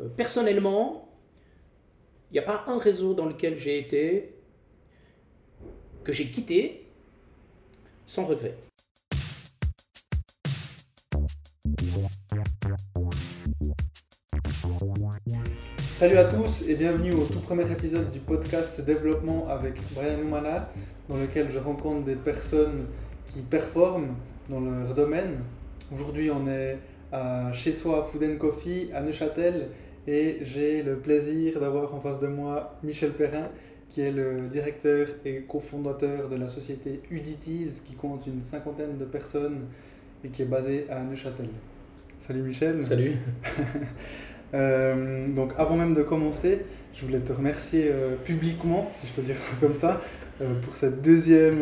Euh, personnellement, il n'y a pas un réseau dans lequel j'ai été que j'ai quitté sans regret. Salut à tous et bienvenue au tout premier épisode du podcast Développement avec Brian Oumana, dans lequel je rencontre des personnes qui performent dans leur domaine. Aujourd'hui, on est à chez soi Food Coffee à Neuchâtel et j'ai le plaisir d'avoir en face de moi Michel Perrin qui est le directeur et cofondateur de la société Udities qui compte une cinquantaine de personnes et qui est basée à Neuchâtel. Salut Michel. Salut. Euh, donc avant même de commencer, je voulais te remercier euh, publiquement, si je peux dire ça comme ça, euh, pour cette deuxième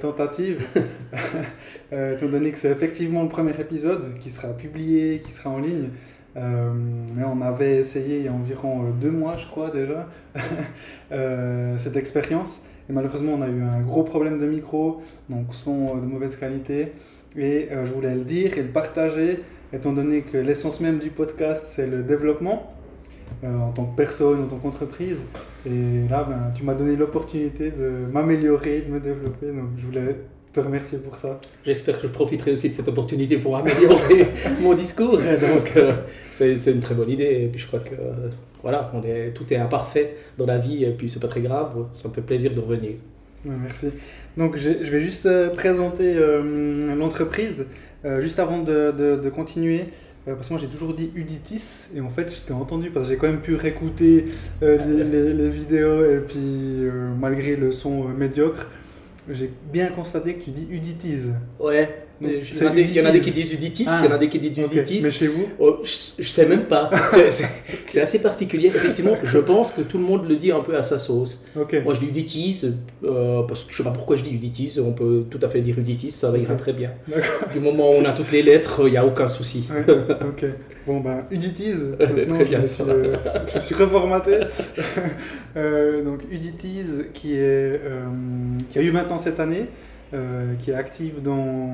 tentative, étant donné que c'est effectivement le premier épisode qui sera publié, qui sera en ligne. Mais on avait essayé il y a environ deux mois, je crois déjà, cette expérience. Et malheureusement, on a eu un gros problème de micro, donc son de mauvaise qualité. Et je voulais le dire et le partager étant donné que l'essence même du podcast, c'est le développement euh, en tant que personne, en tant qu'entreprise. Et là, ben, tu m'as donné l'opportunité de m'améliorer, de me développer. Donc, je voulais te remercier pour ça. J'espère que je profiterai aussi de cette opportunité pour améliorer mon discours. Donc, euh, c'est une très bonne idée. Et puis, je crois que euh, voilà, on est, tout est imparfait dans la vie. Et puis, c'est pas très grave. Ça me fait plaisir de revenir. merci. Donc, je vais juste présenter l'entreprise. Euh, juste avant de, continuer, euh, parce que moi j'ai toujours dit Uditis, et en fait j'étais entendu parce que j'ai quand même pu réécouter euh, les, les, vidéos, et puis malgré le son médiocre, j'ai bien constaté que tu dis Uditis. Ouais, il y, en a des qui disent Uditis, il y en a des qui disent Uditis. Mais chez vous oh, Je ne sais même pas. c'est assez particulier. Effectivement, je pense que tout le monde le dit un peu à sa sauce. Moi, je dis Uditis, euh, parce que je ne sais pas pourquoi je dis Uditis. On peut tout à fait dire Uditis, ça va ira très bien. Du moment où on a toutes les lettres, il n'y a aucun souci. ok. Bon, ben, Uditis. très bien. Je, suis, euh, je suis reformaté. euh, donc, Uditis, qui, est, euh, qui a eu maintenant cette année. Euh, qui est active dans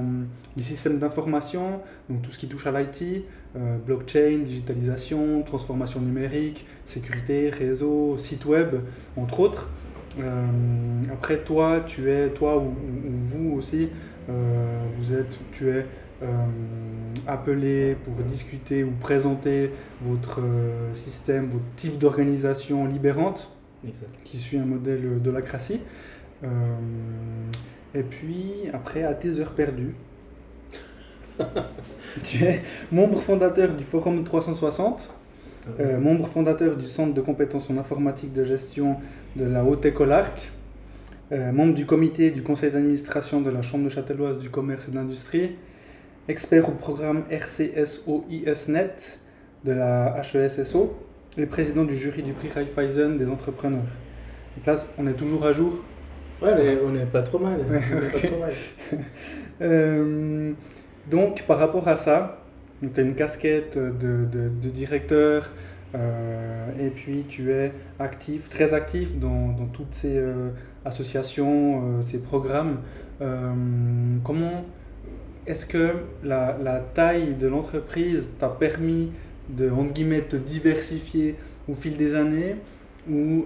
les systèmes d'information, donc tout ce qui touche à l'IT, euh, blockchain, digitalisation, transformation numérique, sécurité, réseau, site web, entre autres. Euh, après, toi, tu es, toi ou, vous aussi, vous êtes, tu es appelé pour discuter ou présenter votre système, votre type d'organisation libérante, qui suit un modèle de lacratie. Et puis, après, à tes heures perdues, tu es membre fondateur du Forum 360, ah euh, membre fondateur du Centre de compétences en informatique de gestion de la Haute École Arc, euh, membre du comité du conseil d'administration de la Chambre de Châtelloise du commerce et de l'industrie, expert au programme RCSOISNet de la HESSO et président du jury du prix Raiffeisen des entrepreneurs. Donc là, on est toujours à jour Ouais, on n'est pas trop mal. Euh, donc, par rapport à ça, tu as une casquette de, de, directeur, euh, et puis tu es actif, très actif dans, dans toutes ces euh, associations, ces programmes. comment est-ce que la, la, taille de l'entreprise t'a permis de, entre guillemets, te diversifier au fil des années? Ou,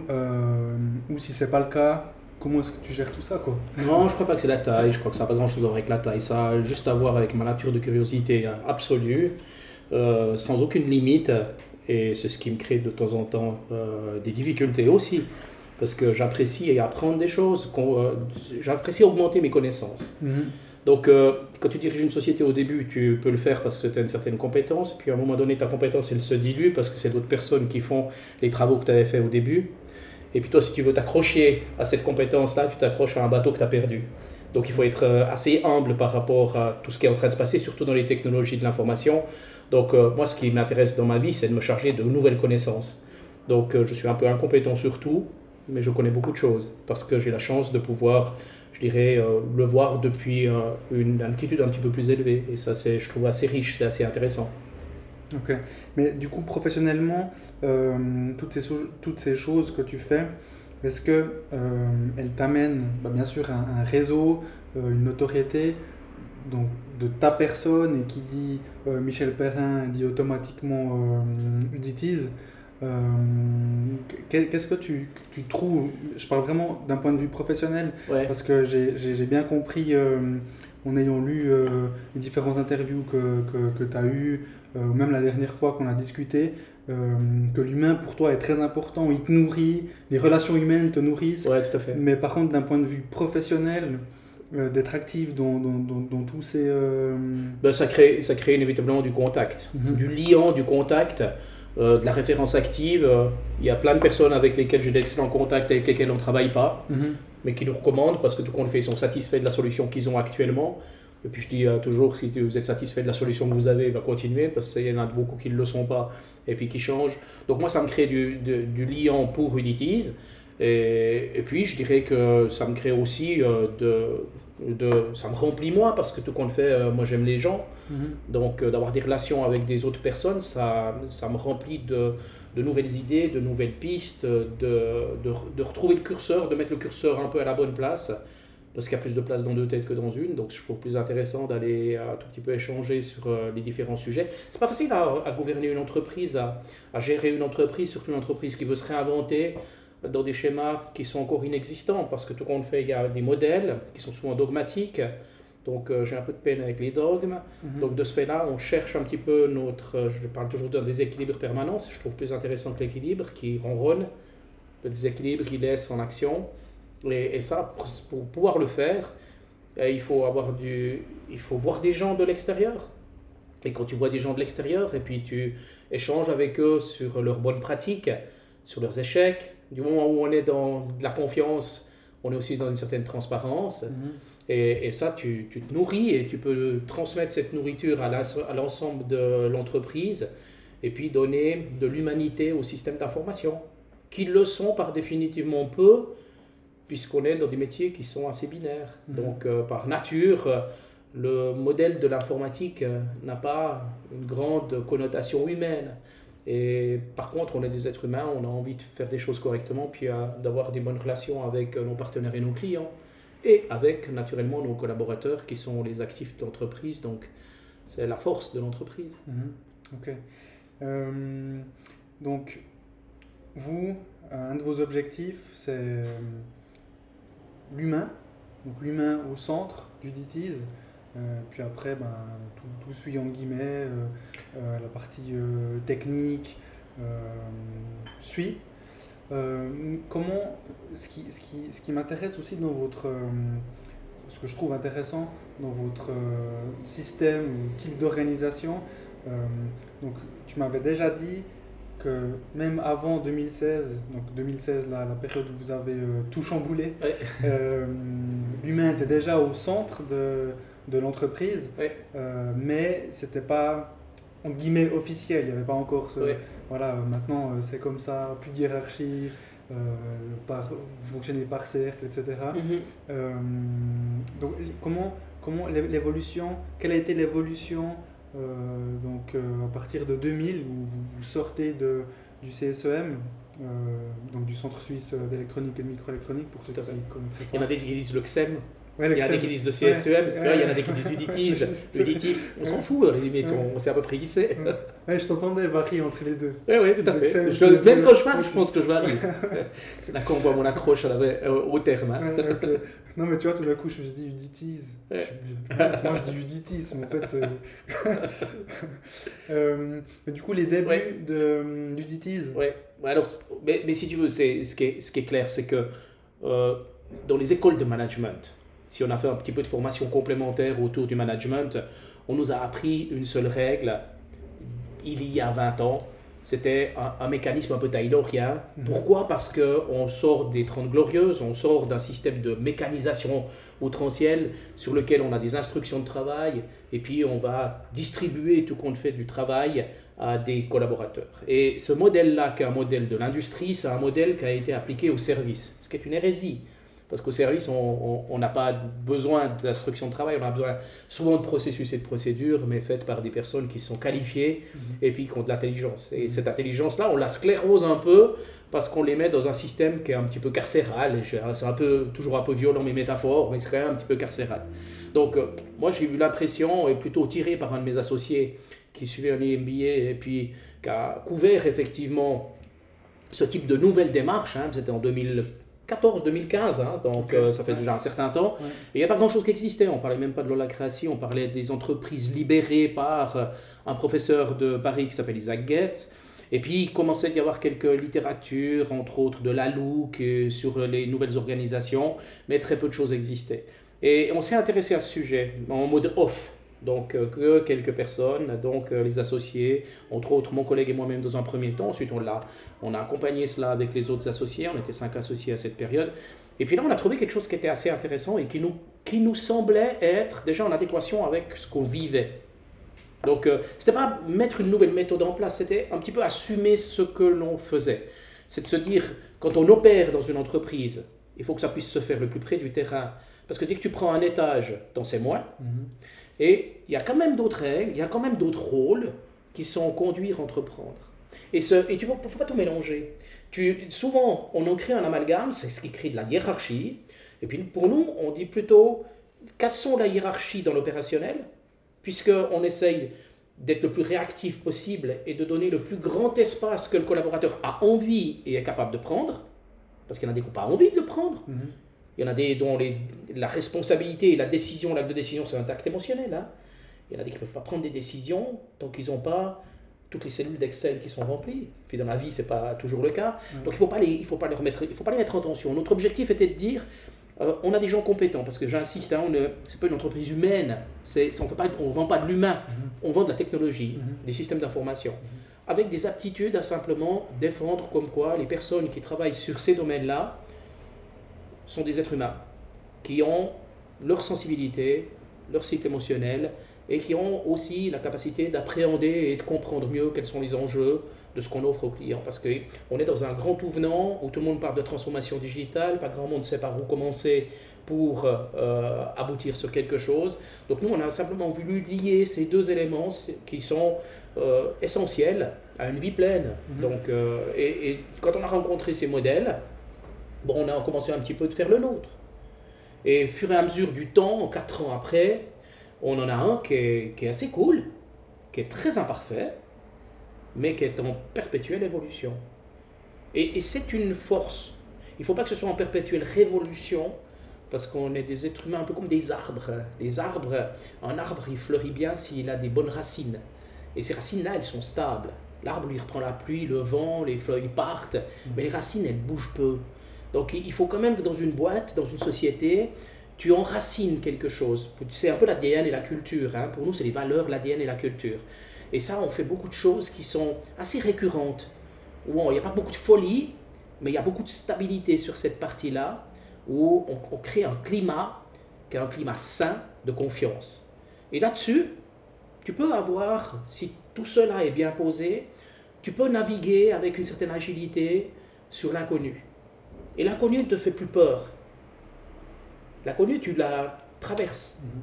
ou si ce n'est pas le cas, comment est-ce que tu gères tout ça quoi Non, je crois pas que c'est la taille, je crois que ça n'a pas grand-chose à voir avec la taille, ça a juste à voir avec ma nature de curiosité absolue, euh, sans aucune limite, et c'est ce qui me crée de temps en temps euh, des difficultés aussi, parce que j'apprécie apprendre des choses, euh, j'apprécie augmenter mes connaissances. Mhm. Donc, quand tu diriges une société au début, tu peux le faire parce que tu as une certaine compétence, puis à un moment donné, ta compétence, elle se dilue parce que c'est d'autres personnes qui font les travaux que tu avais fait au début. Et puis toi, si tu veux t'accrocher à cette compétence-là, tu t'accroches à un bateau que tu as perdu. Donc il faut être euh, assez humble par rapport à tout ce qui est en train de se passer, surtout dans les technologies de l'information. Donc euh, moi, ce qui m'intéresse dans ma vie, c'est de me charger de nouvelles connaissances. Donc euh, je suis un peu incompétent sur tout, mais je connais beaucoup de choses parce que j'ai la chance de pouvoir, je dirais, le voir depuis une altitude un petit peu plus élevée. Et ça, c'est, je trouve assez riche, c'est assez intéressant. Ok. Mais du coup, professionnellement, euh, toutes, ces, toutes ces choses que tu fais, est-ce qu'elles euh, t'amènent, bah, bien sûr, un, un réseau, euh, une notoriété donc, de ta personne et qui dit Michel Perrin dit automatiquement Uditis. Qu'est-ce que tu, tu, trouves Je parle vraiment d'un point de vue professionnel, parce que j'ai bien compris en ayant lu les différentes interviews que, que, que tu as eues, ou même la dernière fois qu'on a discuté, euh, que l'humain pour toi est très important, il te nourrit, les relations humaines te nourrissent. Ouais, tout à fait. Mais par contre, d'un point de vue professionnel, euh, d'être actif dans, dans, dans, tous ces. Euh, ben, ça, crée, ça crée inévitablement du contact, mhm. du liant, du contact. de la référence active. Il y a plein de personnes avec lesquelles j'ai d'excellents contacts, avec lesquelles on ne travaille pas, mhm. mais qui nous recommandent parce que tout compte fait, ils sont satisfaits de la solution qu'ils ont actuellement. Et puis je dis euh, toujours, si vous êtes satisfait de la solution que vous avez, va continuer, parce qu'il y en a beaucoup qui ne le sont pas et puis qui changent. Donc moi, ça me crée du, du, liant pour Unities. Et, et, puis je dirais que ça me crée aussi euh, de, de, Ça me remplit moi, parce que tout compte fait, euh, moi j'aime les gens. Mm-hmm. Donc d'avoir des relations avec des autres personnes, ça, ça me remplit de, de nouvelles idées, de nouvelles pistes, de, de, de retrouver le curseur, de mettre le curseur un peu à la bonne place parce qu'il y a plus de place dans deux têtes que dans une, donc je trouve plus intéressant d'aller un tout petit peu échanger sur euh, les différents sujets. C'est pas facile à, gouverner une entreprise, à, gérer une entreprise, surtout une entreprise qui veut se réinventer dans des schémas qui sont encore inexistants, parce que tout compte fait, il y a des modèles qui sont souvent dogmatiques, donc euh, j'ai un peu de peine avec les dogmes. Mhm. Donc de ce fait-là, on cherche un petit peu notre, euh, je parle toujours d'un déséquilibre permanent, je trouve plus intéressant que l'équilibre qui ronronne. Le déséquilibre, il laisse en action. Et, ça, pour, pouvoir le faire, euh, il faut, avoir du, il faut voir des gens de l'extérieur. Et quand tu vois des gens de l'extérieur et puis tu échanges avec eux sur leurs bonnes pratiques, sur leurs échecs, du moment où on est dans de la confiance, on est aussi dans une certaine transparence. Mhm. Et, et, ça, tu, tu, te nourris et tu peux transmettre cette nourriture à l'ensemble de l'entreprise et puis donner de l'humanité au système d'information, qui le sont par définitivement peu, puisqu'on est dans des métiers qui sont assez binaires. Mhm. Donc, euh, par nature, euh, le modèle de l'informatique euh, n'a pas une grande connotation humaine. Et par contre, on est des êtres humains, on a envie de faire des choses correctement, puis d'avoir des bonnes relations avec nos partenaires et nos clients, et avec naturellement nos collaborateurs qui sont les actifs de l'entreprise. Donc, c'est la force de l'entreprise. Mhm. Ok. donc, vous, un de vos objectifs, c'est l'humain, donc l'humain au centre du DITIS, euh, puis après, ben, tout, tout, suit en guillemets, euh, euh, la partie technique suit. comment, ce qui, ce qui, ce qui m'intéresse aussi dans votre, ce que je trouve intéressant dans votre système type d'organisation, donc tu m'avais déjà dit même avant 2016, donc 2016, la, la période où vous avez euh, tout chamboulé, euh, l'humain était déjà au centre de, de l'entreprise, euh, mais c'était pas entre guillemets officiel, il n'y avait pas encore ce. Voilà, maintenant c'est comme ça, plus de hiérarchie. par, fonctionner par cercle, etc. Mm-hmm. donc, comment, comment l'évolution, quelle a été l'évolution donc euh, à partir de 2000, où vous, sortez de, du CSEM, euh, donc du Centre Suisse d'électronique et de microélectronique, pour ceux qui. Il y en a des qui disent le XEM, il y en a des qui disent le CSEM, il y en a des qui disent Uditis. Uditis, on s'en fout, limite, on sait à peu près qui c'est. Ouais, je t'entendais varier entre les deux. Oui, oui, tout à fait. Je, même quand je parle, je pense que je varie. c'est là qu'on voit mon accroche au terme. Hein. Non, mais tu vois, tout d'un coup, je me suis dit Uditis. moi, je dis Uditis, mais en fait, euh, mais du coup, les débuts d'Uditis. Oui, alors, mais, mais, si tu veux, ce, qui est, ce qui est clair, c'est que euh, dans les écoles de management, si on a fait un petit peu de formation complémentaire autour du management, on nous a appris une seule règle il y a 20 ans. C'était un, mécanisme un peu taylorien. Mhm. Pourquoi? Parce qu'on sort des 30 glorieuses, on sort d'un système de mécanisation outrancielle sur lequel on a des instructions de travail et puis on va distribuer tout compte fait du travail à des collaborateurs. Et ce modèle-là, qui est un modèle de l'industrie, c'est un modèle qui a été appliqué au service, ce qui est une hérésie. Parce qu'au service, on n'a pas besoin d'instruction de travail, on a besoin souvent de processus et de procédures, mais faites par des personnes qui sont qualifiées mhm. et puis qui ont de l'intelligence. Et cette intelligence-là, on la sclérose un peu parce qu'on les met dans un système qui est un petit peu carcéral. C'est un peu, toujours un peu violent mes métaphores, mais c'est quand même un petit peu carcéral. Donc, euh, moi, j'ai eu l'impression, et plutôt tiré par un de mes associés qui suivait un MBA et puis qui a couvert effectivement ce type de nouvelle démarche. Hein, C'était en 2014-2015, hein, donc euh, ça fait déjà un certain temps. Et il n'y a pas grand-chose qui existait. On parlait même pas de l'holacratie, on parlait des entreprises libérées par euh, un professeur de Paris qui s'appelle Isaac Goetz. Et puis, il commençait à y avoir quelques littératures, entre autres de la Louque, euh, sur les nouvelles organisations, mais très peu de choses existaient. Et on s'est intéressé à ce sujet en mode off. Donc, euh, que quelques personnes, donc euh, les associés, entre autres mon collègue et moi-même dans un premier temps. Ensuite, on, on a accompagné cela avec les autres associés. On était cinq associés à cette période. Et puis là, on a trouvé quelque chose qui était assez intéressant et qui nous, qui nous semblait être déjà en adéquation avec ce qu'on vivait. Donc, euh, ce n'était pas mettre une nouvelle méthode en place, c'était un petit peu assumer ce que l'on faisait. C'est de se dire, quand on opère dans une entreprise, il faut que ça puisse se faire le plus près du terrain. Parce que dès que tu prends un étage, t'en sais moins. Mhm. Et il y a quand même d'autres règles, il y a quand même d'autres rôles qui sont conduire, entreprendre. Et, ce, et tu ne faut pas tout mélanger. Tu, souvent, on en crée un amalgame, c'est ce qui crée de la hiérarchie. Et puis pour nous, on dit plutôt, cassons la hiérarchie dans l'opérationnel, puisqu'on essaye d'être le plus réactif possible et de donner le plus grand espace que le collaborateur a envie et est capable de prendre, parce qu'il y en a des qui n'ont pas envie de le prendre. Mhm. Il y en a des dont les, la responsabilité et la décision, l'acte de décision, c'est un acte émotionnel. Hein. Il y en a des qui ne peuvent pas prendre des décisions tant qu'ils n'ont pas toutes les cellules d'Excel qui sont remplies. Puis dans la vie, ce n'est pas toujours le cas. Donc il ne faut, pas les, il faut, pas les remettre, il faut pas les mettre en tension. Notre objectif était de dire, euh, on a des gens compétents, parce que j'insiste, hein, ce n'est pas une entreprise humaine, on ne vend pas de l'humain, mhm. on vend de la technologie, mhm. des systèmes d'information, mhm. avec des aptitudes à simplement défendre comme quoi les personnes qui travaillent sur ces domaines-là sont des êtres humains qui ont leur sensibilité, leur cycle émotionnel et qui ont aussi la capacité d'appréhender et de comprendre mieux quels sont les enjeux de ce qu'on offre aux clients. Parce qu'on est dans un grand tout venant où tout le monde parle de transformation digitale, pas grand monde sait par où commencer pour euh, aboutir sur quelque chose. Donc nous, on a simplement voulu lier ces deux éléments qui sont euh, essentiels à une vie pleine. Mm-hmm. Donc, euh, et, et, quand on a rencontré ces modèles, bon, on a commencé un petit peu de faire le nôtre. Et fur et à mesure du temps, quatre ans après, on en a un qui est, assez cool, qui est très imparfait, mais qui est en perpétuelle évolution. Et, c'est une force. Il ne faut pas que ce soit en perpétuelle révolution, parce qu'on est des êtres humains un peu comme des arbres. Les arbres, un arbre, il fleurit bien s'il a des bonnes racines. Et ces racines-là, elles sont stables. L'arbre lui reprend la pluie, le vent, les feuilles partent, mais les racines, elles bougent peu. Donc il faut quand même que dans une boîte, dans une société, tu enracines quelque chose. C'est un peu l'ADN et la culture. Hein. Pour nous, c'est les valeurs, l'ADN et la culture. Et ça, on fait beaucoup de choses qui sont assez récurrentes. Où il n'y a pas beaucoup de folie, mais il y a beaucoup de stabilité sur cette partie-là, où on, crée un climat qui est un climat sain de confiance. Et là-dessus, tu peux avoir, si tout cela est bien posé, tu peux naviguer avec une certaine agilité sur l'inconnu. Et l'inconnu ne te fait plus peur. L'inconnu, tu la traverses. Mhm.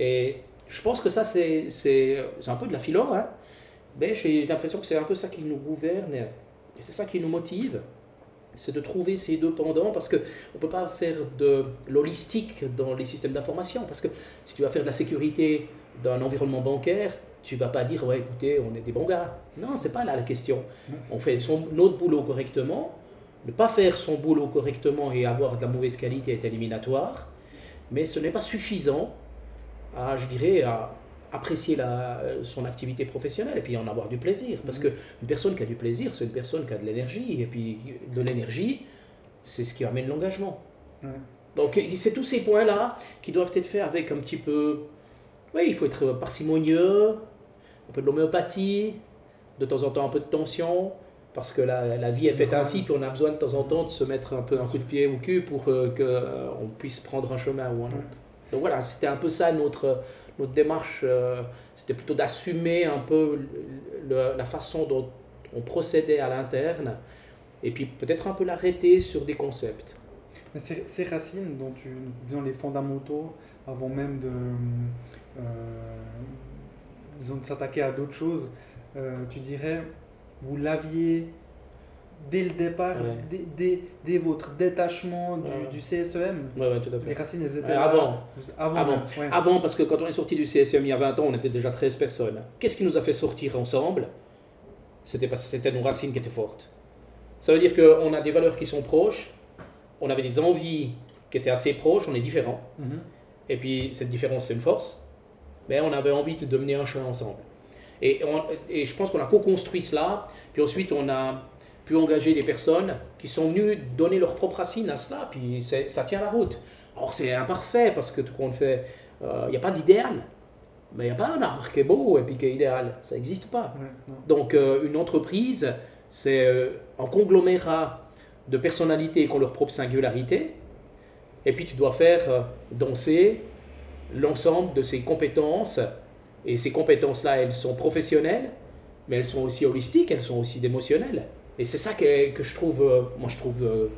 Et je pense que ça, c'est un peu de la philo, hein. mais j'ai l'impression que c'est un peu ça qui nous gouverne et c'est ça qui nous motive. C'est de trouver ces deux pendants parce qu'on ne peut pas faire de l'holistique dans les systèmes d'information. Parce que si tu vas faire de la sécurité d'un environnement bancaire, tu vas pas dire, ouais, écoutez, on est des bons gars. Non, c'est pas là la question. On fait son, notre boulot correctement ne pas faire son boulot correctement et avoir de la mauvaise qualité est éliminatoire, mais ce n'est pas suffisant à, je dirais, à apprécier la, son activité professionnelle et puis en avoir du plaisir. Parce mmh. qu'une personne qui a du plaisir, c'est une personne qui a de l'énergie, et puis de l'énergie, c'est ce qui amène l'engagement. Donc c'est tous ces points-là qui doivent être faits avec un petit peu... Oui, il faut être parcimonieux, un peu de l'homéopathie, de temps en temps un peu de tension, parce que la, la, vie est faite ainsi, puis on a besoin de temps en temps de se mettre un peu un coup de pied au cul pour euh, qu'on euh, puisse prendre un chemin ou un autre. Donc voilà, c'était un peu ça notre, notre démarche, euh, c'était plutôt d'assumer un peu la façon dont on procédait à l'interne, et puis peut-être un peu l'arrêter sur des concepts. Ces, racines dont tu, disons les fondamentaux, avant même de, euh, de s'attaquer à d'autres choses, tu dirais, vous l'aviez dès le départ, Ouais. dès, dès- dès votre détachement du, Ouais. du CSEM, Ouais, tout à les fait. racines elles étaient avant. Avant. Avant. même, ouais. Avant, parce que quand on est sorti du CSM il y a 20 ans, on était déjà 13 personnes. Qu'est-ce qui nous a fait sortir ensemble? C'était parce que c'était nos racines qui étaient fortes. Ça veut dire qu'on a des valeurs qui sont proches, on avait des envies qui étaient assez proches, on est différents. Mhm. Et puis cette différence, c'est une force. Mais on avait envie de mener un chemin ensemble. Et, on- et je pense qu'on a co-construit cela. Puis ensuite, on a pu engager des personnes qui sont venues donner leur propre racine à cela. Puis ça tient la route. Alors c'est imparfait parce que tout qu'on fait, euh, il n'y a pas d'idéal. Mais il n'y a pas un arbre qui est beau et puis qui est idéal. Ça n'existe pas. Ouais. Donc euh, une entreprise, c'est euh, un conglomérat de personnalités qui ont leur propre singularité. Et puis tu dois faire euh, danser l'ensemble de ces compétences. Et ces compétences-là, elles sont professionnelles, mais elles sont aussi holistiques, elles sont aussi émotionnelles. Et c'est ça que, que je trouve, euh, moi je trouve, euh,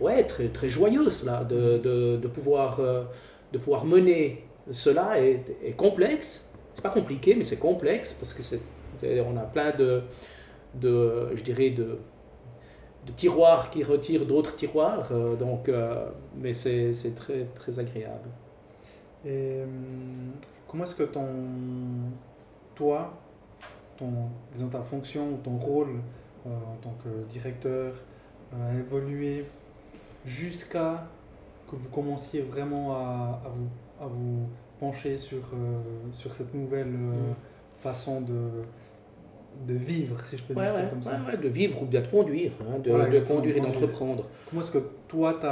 ouais, très, très joyeuse là, de, de, pouvoir, euh, de pouvoir mener cela est, est complexe. C'est pas compliqué, mais c'est complexe parce que on a plein de, de je dirais, de, de tiroirs qui retirent d'autres tiroirs. donc, mais c'est, très, très agréable. Hum, comment est-ce que ton, toi, ton, disons ta fonction ou ton rôle euh, en tant que directeur euh, a évolué jusqu'à que vous commenciez vraiment à, à vous, à vous pencher sur, euh, sur cette nouvelle euh, Mm. façon de, de vivre, si je peux Ouais, dire ça ouais, comme ça. ouais, de vivre ou bien de conduire, hein, de, conduire et d'entreprendre. Comment est-ce que toi, tu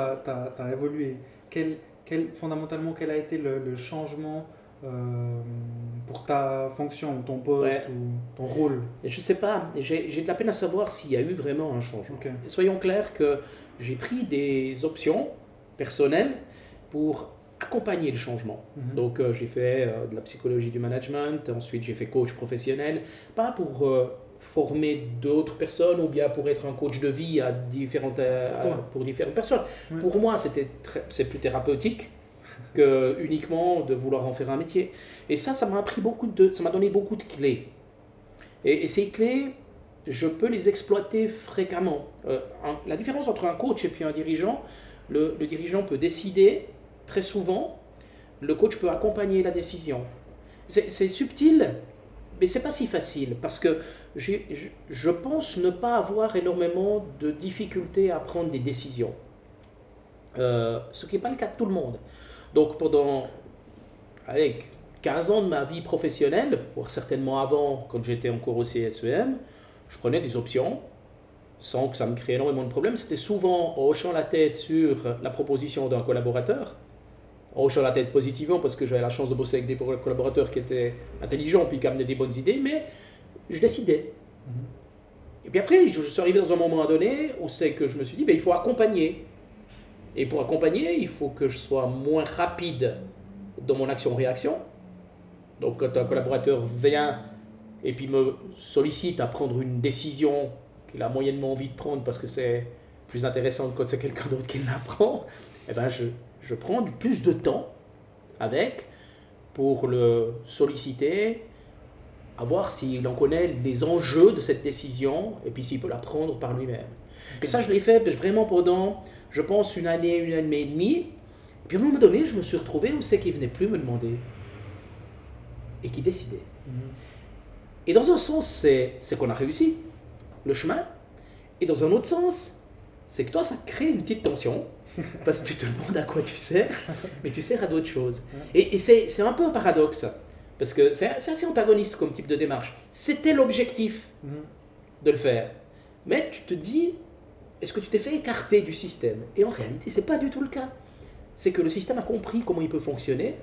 as, évolué? Quel, quel, Fondamentalement, quel a été le, le changement euh, pour ta fonction ton poste Ouais. ou ton rôle Et je sais pas, j'ai, de la peine à savoir s'il y a eu vraiment un changement. Soyons clairs que j'ai pris des options personnelles pour accompagner le changement. Mhm. Donc euh, j'ai fait euh, de la psychologie du management, ensuite j'ai fait coach professionnel, pas pour former d'autres personnes ou bien pour être un coach de vie à différentes, Pour toi. à- pour différentes personnes. Ouais. Pour moi, c'est plus thérapeutique que uniquement de vouloir en faire un métier. Et ça, ça m'a appris beaucoup de, ça m'a donné beaucoup de clés. Et, ces clés, je peux les exploiter fréquemment. Euh, la différence entre un coach et puis un dirigeant, le, dirigeant peut décider très souvent, le coach peut accompagner la décision. C'est subtil, mais c'est pas si facile parce que je, je pense ne pas avoir énormément de difficultés à prendre des décisions. Euh, ce qui n'est pas le cas de tout le monde. Donc pendant allez, 15 ans de ma vie professionnelle, voire certainement avant, quand j'étais encore au CSEM, je prenais des options sans que ça me crée énormément de problèmes. C'était souvent en hochant la tête sur la proposition d'un collaborateur, en hochant la tête positivement parce que j'avais la chance de bosser avec des collaborateurs qui étaient intelligents puis qui amenaient des bonnes idées, mais je décidais. Mhm. Et puis après, je je suis arrivé dans un moment donné où c'est que je me suis dit, ben, il faut accompagner. Et pour accompagner, il faut que je sois moins rapide dans mon action-réaction. Donc quand un collaborateur vient et puis me sollicite à prendre une décision qu'il a moyennement envie de prendre parce que c'est plus intéressant que quand c'est quelqu'un d'autre qui la prend, eh ben je, je prends plus de temps avec pour le solliciter, à voir s'il en connaît les enjeux de cette décision et puis s'il peut la prendre par lui-même. Et ça, je l'ai fait vraiment pendant, je pense, une année, une année et demie. Et puis à un moment donné, je me suis retrouvé où c'est qu'il venait plus me demander et qui décidait. Mhm. Et dans un sens, c'est c'est qu'on a réussi le chemin. Et dans un autre sens, c'est que toi, ça crée une petite tension. Parce que tu te demandes à quoi tu sers, mais tu sers à d'autres choses. Et, et c'est c'est un peu un paradoxe. Parce que c'est c'est assez antagoniste comme type de démarche. C'était l'objectif Mhm. de le faire. Mais tu te dis, est-ce que tu t'es fait écarter du système? Et en réalité, c'est pas du tout le cas. C'est que le système a compris comment il peut fonctionner,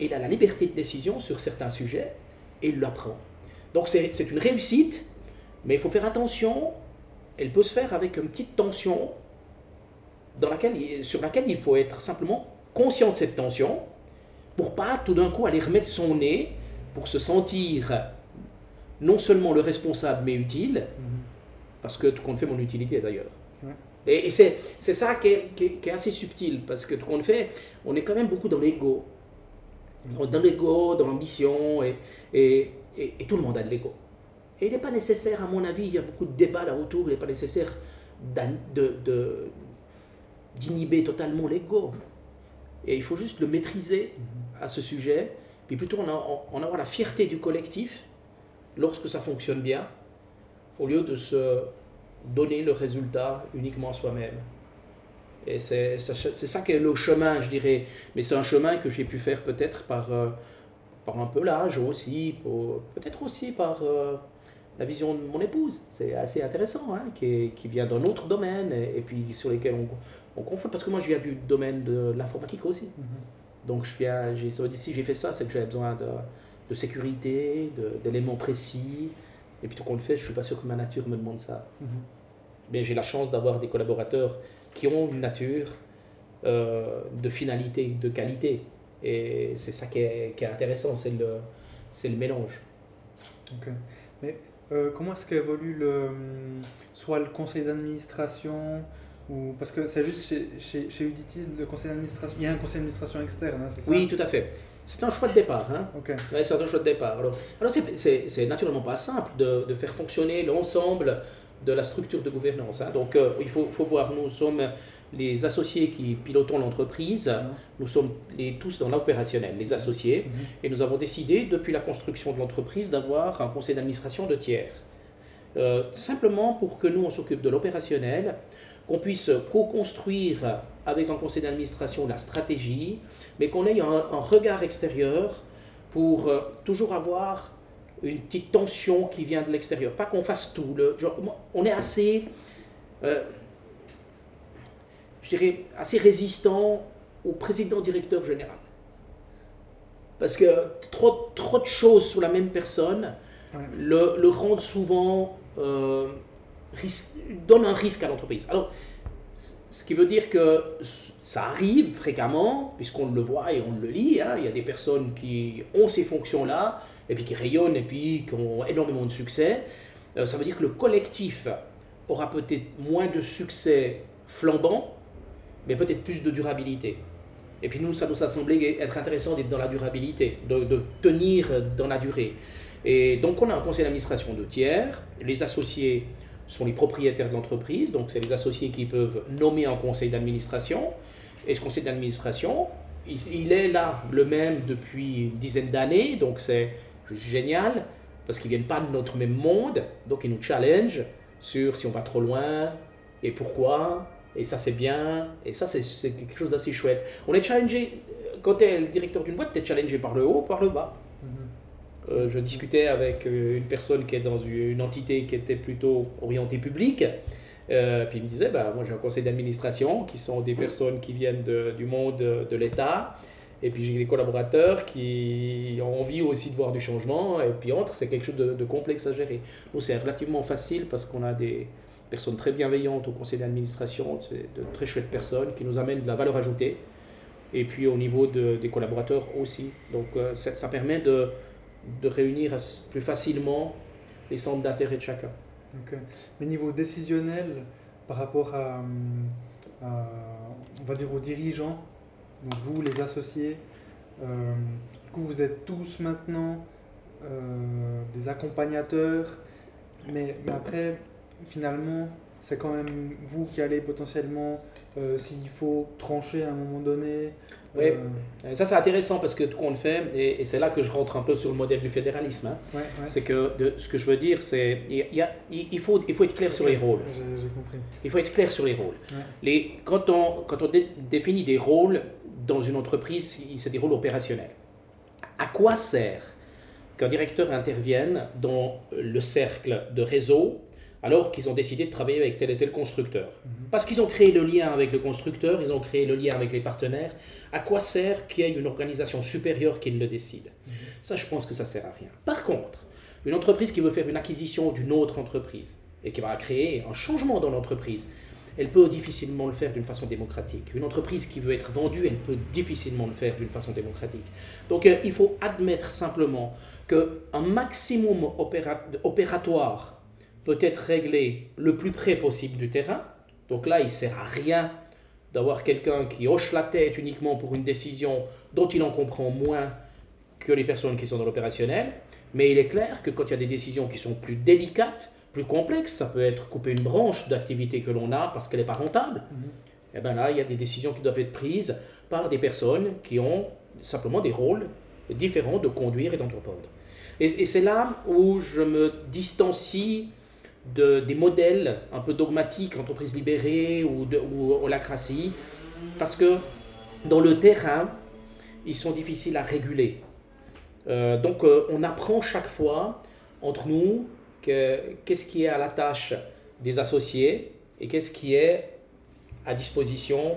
et il a la liberté de décision sur certains sujets, et il l'apprend. Donc c'est une réussite, mais il faut faire attention, elle peut se faire avec une petite tension dans laquelle, sur laquelle il faut être simplement conscient de cette tension, pour pas tout d'un coup aller remettre son nez, pour se sentir non seulement le responsable, mais utile, Mhm. Parce que tout compte fait mon utilité d'ailleurs. Ouais. Et, c'est ça qui est, qui, est, assez subtil, parce que tout qu'on fait, on est quand même beaucoup dans l'ego. Dans l'ego, dans l'ambition, et, et, et, tout le monde a de l'ego. Et il n'est pas nécessaire, à mon avis, il y a beaucoup de débats là autour, il n'est pas nécessaire d'inhiber totalement l'ego. Et il faut juste le maîtriser à ce sujet, puis plutôt en, avoir la fierté du collectif lorsque ça fonctionne bien, au lieu de se donner le résultat uniquement à soi-même. Et c'est ça qui est le chemin, je dirais. Mais c'est un chemin que j'ai pu faire peut-être par, euh, par un peu l'âge aussi, peut-être aussi par euh, la vision de mon épouse. C'est assez intéressant, hein, qui, qui, vient d'un autre domaine et, puis sur lesquels on, on confronte. Parce que moi, je viens du domaine de l'informatique aussi. Mm-hmm. Donc, je viens, si j'ai fait ça, c'est que j'avais besoin de, de sécurité, d'éléments précis. Et puis, tout qu'on le fait, je ne suis pas sûr que ma nature me demande ça. Mais j'ai la chance d'avoir des collaborateurs qui ont une nature euh, de finalité, de qualité. Et c'est ça qui est, qui est intéressant, c'est le, le mélange. Mais euh, comment est-ce qu'évolue le, soit le conseil d'administration ou parce que c'est juste chez, chez, chez Uditis, le conseil d'administration, il y a un conseil d'administration externe, hein, c'est ça? Oui, tout à fait. C'est un choix de départ. Hein. c'est un choix de départ. Alors, alors c'est naturellement pas simple de, de faire fonctionner l'ensemble de la structure de gouvernance. Hein. Donc, euh, il faut, faut, voir, nous sommes les associés qui pilotons l'entreprise, mhm. nous sommes les, tous dans l'opérationnel, les associés, mhm. et nous avons décidé, depuis la construction de l'entreprise, d'avoir un conseil d'administration de tiers. Euh, simplement pour que nous, on s'occupe de l'opérationnel, qu'on puisse co-construire avec un conseil d'administration la stratégie, mais qu'on ait un, regard extérieur pour euh, toujours avoir une petite tension qui vient de l'extérieur. Pas qu'on fasse tout. Le, on est assez, euh, je dirais, assez résistant au président directeur général. Parce que trop, trop de choses sur la même personne le, le, rendent souvent, euh, donne un risque à l'entreprise. Alors, ce qui veut dire que ça arrive fréquemment, puisqu'on le voit et on le lit, hein, il y a des personnes qui ont ces fonctions-là, et puis qui rayonnent et puis qui ont énormément de succès, euh, ça veut dire que le collectif aura peut-être moins de succès flambant, mais peut-être plus de durabilité. Et puis nous, ça nous a semblé être intéressant d'être dans la durabilité, de, de, tenir dans la durée. Et donc on a un conseil d'administration de tiers, les associés sont les propriétaires de l'entreprise, donc c'est les associés qui peuvent nommer un conseil d'administration. Et ce conseil d'administration, il, est là, le même depuis une dizaine d'années, donc c'est génial parce qu'ils viennent pas de notre même monde, donc ils nous challenge sur si on va trop loin et pourquoi, et ça c'est bien, et ça c'est quelque chose d'assez chouette. On est challengé, quand tu es le directeur d'une boîte, tu es challengé par le haut, par le bas. Euh, je discutais avec euh, une personne qui est dans une entité qui était plutôt orientée publique, euh, puis il me disait, bah, moi j'ai un conseil d'administration qui sont des personnes qui viennent du monde de l'État, et puis j'ai des collaborateurs qui ont envie aussi de voir du changement. Et puis entre, c'est quelque chose de, complexe à gérer. Nous, c'est relativement facile parce qu'on a des personnes très bienveillantes au conseil d'administration, de très chouettes personnes qui nous amènent de la valeur ajoutée. Et puis au niveau des collaborateurs aussi. Donc ça, permet de, de, réunir plus facilement les centres d'intérêt de chacun. Okay. Mais niveau décisionnel, par rapport à, à, on va dire aux dirigeants, vous, les associés, euh, du coup, vous êtes tous maintenant euh, des accompagnateurs, mais, après, finalement, c'est quand même vous qui allez potentiellement, euh, s'il faut trancher à un moment donné. Oui, ça c'est intéressant parce que tout on le fait, et, c'est là que je rentre un peu sur le modèle du fédéralisme. Hein. C'est que de, ce que je veux dire, c'est il, il, faut, il faut être clair sur les rôles. J'ai compris. Il faut être clair sur les rôles. Les, quand on, quand on définit des rôles, dans une entreprise, c'est des rôles opérationnels. À quoi sert qu'un directeur intervienne dans le cercle de réseau alors qu'ils ont décidé de travailler avec tel et tel constructeur mhm. Parce qu'ils ont créé le lien avec le constructeur, ils ont créé le lien avec les partenaires. À quoi sert qu'il y ait une organisation supérieure qui le décide mhm. Ça, je pense que ça sert à rien. Par contre, une entreprise qui veut faire une acquisition d'une autre entreprise et qui va créer un changement dans l'entreprise, elle peut difficilement le faire d'une façon démocratique. Une entreprise qui veut être vendue, elle peut difficilement le faire d'une façon démocratique. Donc euh, il faut admettre simplement qu'un maximum opératoire peut être réglé le plus près possible du terrain, Donc là, il ne sert à rien d'avoir quelqu'un qui hoche la tête uniquement pour une décision dont il en comprend moins que les personnes qui sont dans l'opérationnel. Mais il est clair que quand il y a des décisions qui sont plus délicates, plus complexes, ça peut être couper une branche d'activité que l'on a parce qu'elle n'est pas rentable, Mhm. et bien là, il y a des décisions qui doivent être prises par des personnes qui ont simplement des rôles différents de conduire et d'entreprendre. Et, et c'est là où je me distancie de, des modèles un peu dogmatiques, entreprises libérées ou, de, ou holacratie, parce que dans le terrain, ils sont difficiles à réguler. Euh, donc euh, on apprend chaque fois entre nous que- qu'est-ce qui est à la tâche des associés et qu'est-ce qui est à disposition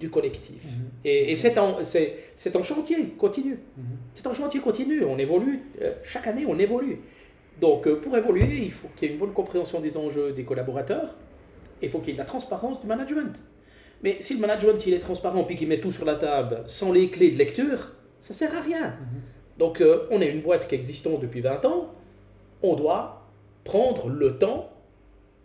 du collectif. Mhm. Et, et c'est en chantier continu. Mhm. C'est un chantier continu, on évolue, euh, chaque année on évolue. Donc euh, pour évoluer, il faut qu'il y ait une bonne compréhension des enjeux des collaborateurs, et il faut qu'il y ait de la transparence du management. Mais si le management il est transparent puis qu'il met tout sur la table sans les clés de lecture, ça sert à rien. Mhm. Donc euh, on est une boîte qui existe depuis 20 ans, on doit prendre le temps,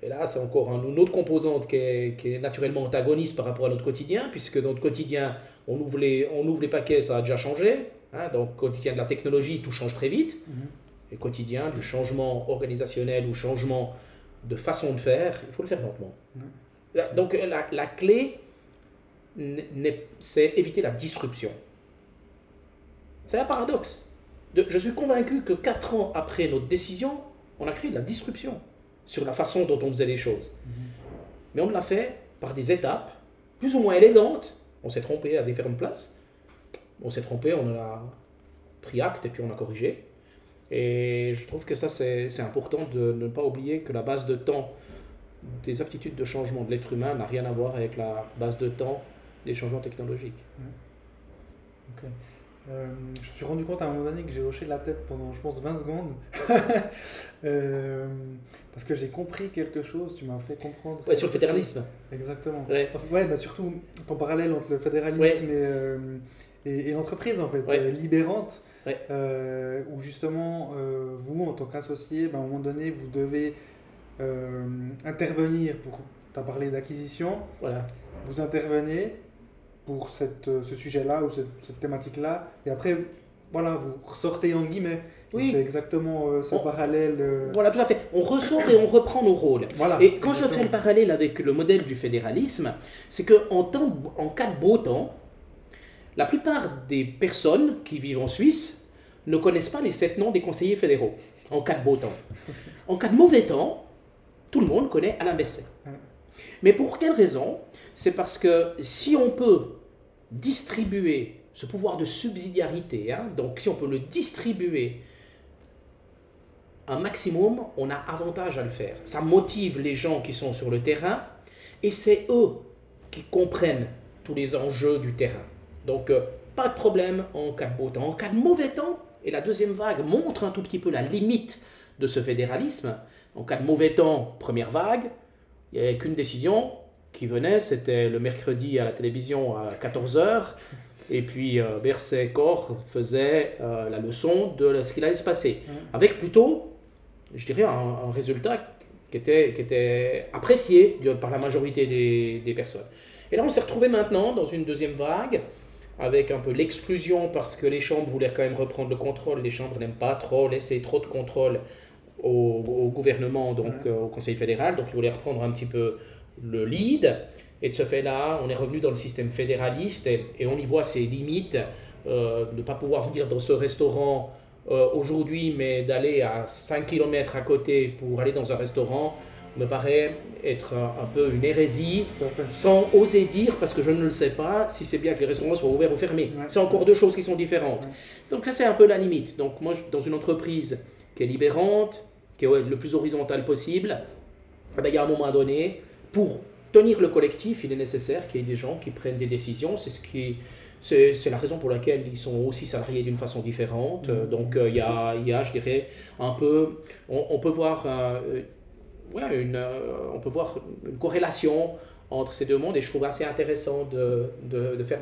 et là c'est encore un- une autre composante qui est, qui est naturellement antagoniste par rapport à notre quotidien, puisque dans notre quotidien, on ouvre les, on ouvre les paquets, ça a déjà changé, hein, donc quotidien de la technologie, tout change très vite, Mhm. Et quotidien du changement organisationnel ou changement de façon de faire, il faut le faire lentement. Là, Donc euh, la, la clé, c'est éviter la disruption. C'est un paradoxe. De- je suis convaincu que 4 ans après notre décision, on a créé de la disruption sur la façon dont on faisait les choses. Mhm. Mais on l'a fait par des étapes plus ou moins élégantes. On s'est trompé à différentes places. On s'est trompé, on en a pris acte et puis on a corrigé. Et je trouve que ça, c'est important de ne pas oublier que la base de temps des aptitudes de changement de l'être humain n'a rien à voir avec la base de temps des changements technologiques. Euh, je me suis rendu compte à un moment donné que j'ai hoché la tête pendant, je pense, 20 secondes. Euh, parce que j'ai compris quelque chose, tu m'as fait comprendre. Ouais, sur le fédéralisme. chose. Exactement. Ouais. Enfin, Ouais, bah surtout ton parallèle entre le fédéralisme Ouais. et, euh, et, et l'entreprise, en fait, libérante, Ouais. euh, où justement, euh, vous, en tant qu'associé, bah, à un moment donné, vous devez euh, intervenir pour. Tu as parlé d'acquisition, Voilà. vous intervenez pour cette, ce sujet-là ou cette, cette thématique-là, et après, voilà, vous ressortez en guillemets. Oui. C'est exactement euh, ce On- parallèle. euh, Voilà, tout à fait. On ressort et on reprend nos rôles. voilà. Et quand je fais le parallèle avec le modèle du fédéralisme, c'est que en, temps- en cas de beau temps, la plupart des personnes qui vivent en Suisse ne connaissent pas les sept noms des conseillers fédéraux. En cas de beau temps. En cas de mauvais temps, tout le monde connaît Alain Berset. Mais pour quelle raison? C'est parce que si on peut distribuer ce pouvoir de subsidiarité, hein, donc si on peut le distribuer un maximum, on a avantage à le faire. Ça motive les gens qui sont sur le terrain et c'est eux qui comprennent tous les enjeux du terrain. Donc, euh, pas de problème en cas de beau temps. En cas de mauvais temps, et la deuxième vague montre un tout petit peu la limite de ce fédéralisme, en cas de mauvais temps, première vague, il n'y avait qu'une décision qui venait, c'était le mercredi à la télévision à 14h, et puis euh, Berset Corps faisait euh, la leçon de ce qu'il allait se passer, avec plutôt, je dirais, un, un résultat qui était, qui était apprécié par la majorité des, des personnes. Et là, on s'est retrouvé maintenant dans une deuxième vague, avec un peu l'exclusion, parce que les chambres voulaient quand même reprendre le contrôle, les chambres n'aiment pas trop laisser trop de contrôle au, au gouvernement, donc Ouais. euh, au Conseil fédéral, donc ils voulaient reprendre un petit peu le lead. Et de ce fait-là, on est revenu dans le système fédéraliste et, et on y voit ses limites. euh, ne pas pouvoir venir dans ce restaurant euh, aujourd'hui, mais d'aller à 5 km à côté pour aller dans un restaurant me paraît être un, un peu une hérésie, sans oser dire, parce que je ne le sais pas, si c'est bien que les restaurants soient ouverts ou fermés. Ouais. C'est encore deux choses qui sont différentes. Ouais. Donc ça, c'est un peu la limite. Donc moi, dans une entreprise qui est libérante, qui est le plus horizontale possible, eh ben, il y a un moment donné, pour tenir le collectif, il est nécessaire qu'il y ait des gens qui prennent des décisions. C'est ce qui, c'est, la raison pour laquelle ils sont aussi salariés d'une façon différente. Euh, Donc euh, il y, a, y a, je dirais, un peu, on, on peut voir, euh, ouais, une, euh, on peut voir une corrélation entre ces deux mondes et je trouve assez intéressant de, de, faire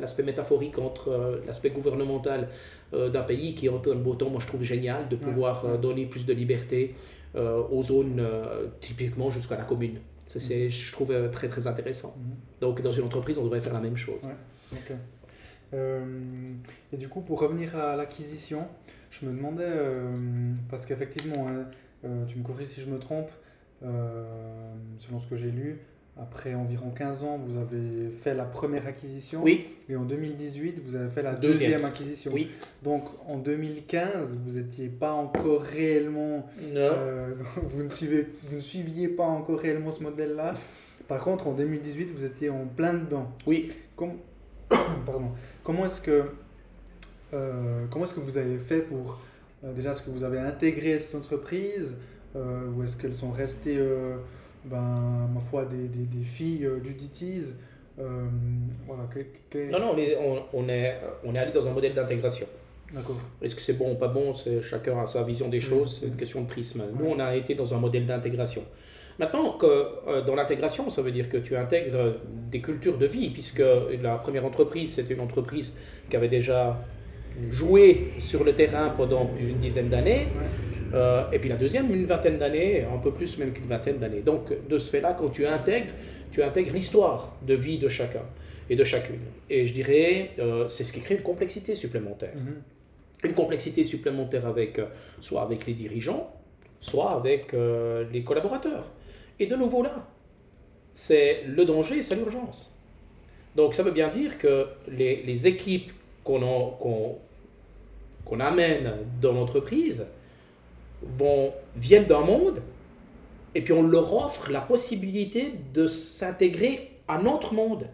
l'aspect métaphorique entre euh, l'aspect gouvernemental euh, d'un pays qui, en un beau temps, moi je trouve génial de pouvoir euh, donner plus de liberté aux zones, typiquement jusqu'à la commune. C'est, je trouve très très intéressant. Mhm. Donc dans une entreprise, on devrait faire la même chose. et du coup, pour revenir à l'acquisition, je me demandais, parce qu'effectivement, hein, tu me corriges si je me trompe, selon ce que j'ai lu, après environ 15 ans, vous avez fait la première acquisition. Oui. Et en 2018, vous avez fait la deuxième, acquisition. Oui. Donc en 2015, vous n'étiez pas encore réellement. Euh, vous, ne suivez, vous ne suiviez pas encore réellement ce modèle-là. Par contre, en 2018, vous étiez en plein dedans. Oui. Pardon. Comment est-ce que. Euh, comment est-ce que vous avez fait pour. Euh, déjà, est-ce que vous avez intégré ces entreprises Ou est-ce qu'elles sont restées ben, ma foi, des, des, des filles euh, du DITIS. Euh, voilà, Non, non, on, on, est, on est allé dans un modèle d'intégration. D'accord. Est-ce que c'est bon ou pas bon c'est, Chacun a sa vision des choses, c'est une question de prisme. Nous, on a été dans un modèle d'intégration. Maintenant, que, euh, dans l'intégration, ça veut dire que tu intègres des cultures de vie, puisque la première entreprise, c'était une entreprise qui avait déjà joué sur le terrain pendant d'une dizaine d'années. Euh, et puis la deuxième, une vingtaine d'années, un peu plus même qu'une vingtaine d'années. Donc de ce fait-là, quand tu intègres, tu intègres l'histoire de vie de chacun et de chacune. Et je dirais, euh, c'est ce qui crée une complexité supplémentaire. Mm-hmm. Une complexité supplémentaire avec, euh, soit avec les dirigeants, soit avec les collaborateurs. Et de nouveau là, c'est le danger, c'est l'urgence. Donc ça veut bien dire que les, les équipes qu'on amène dans l'entreprise, viennent d'un monde et puis on leur offre la possibilité de s'intégrer à notre monde.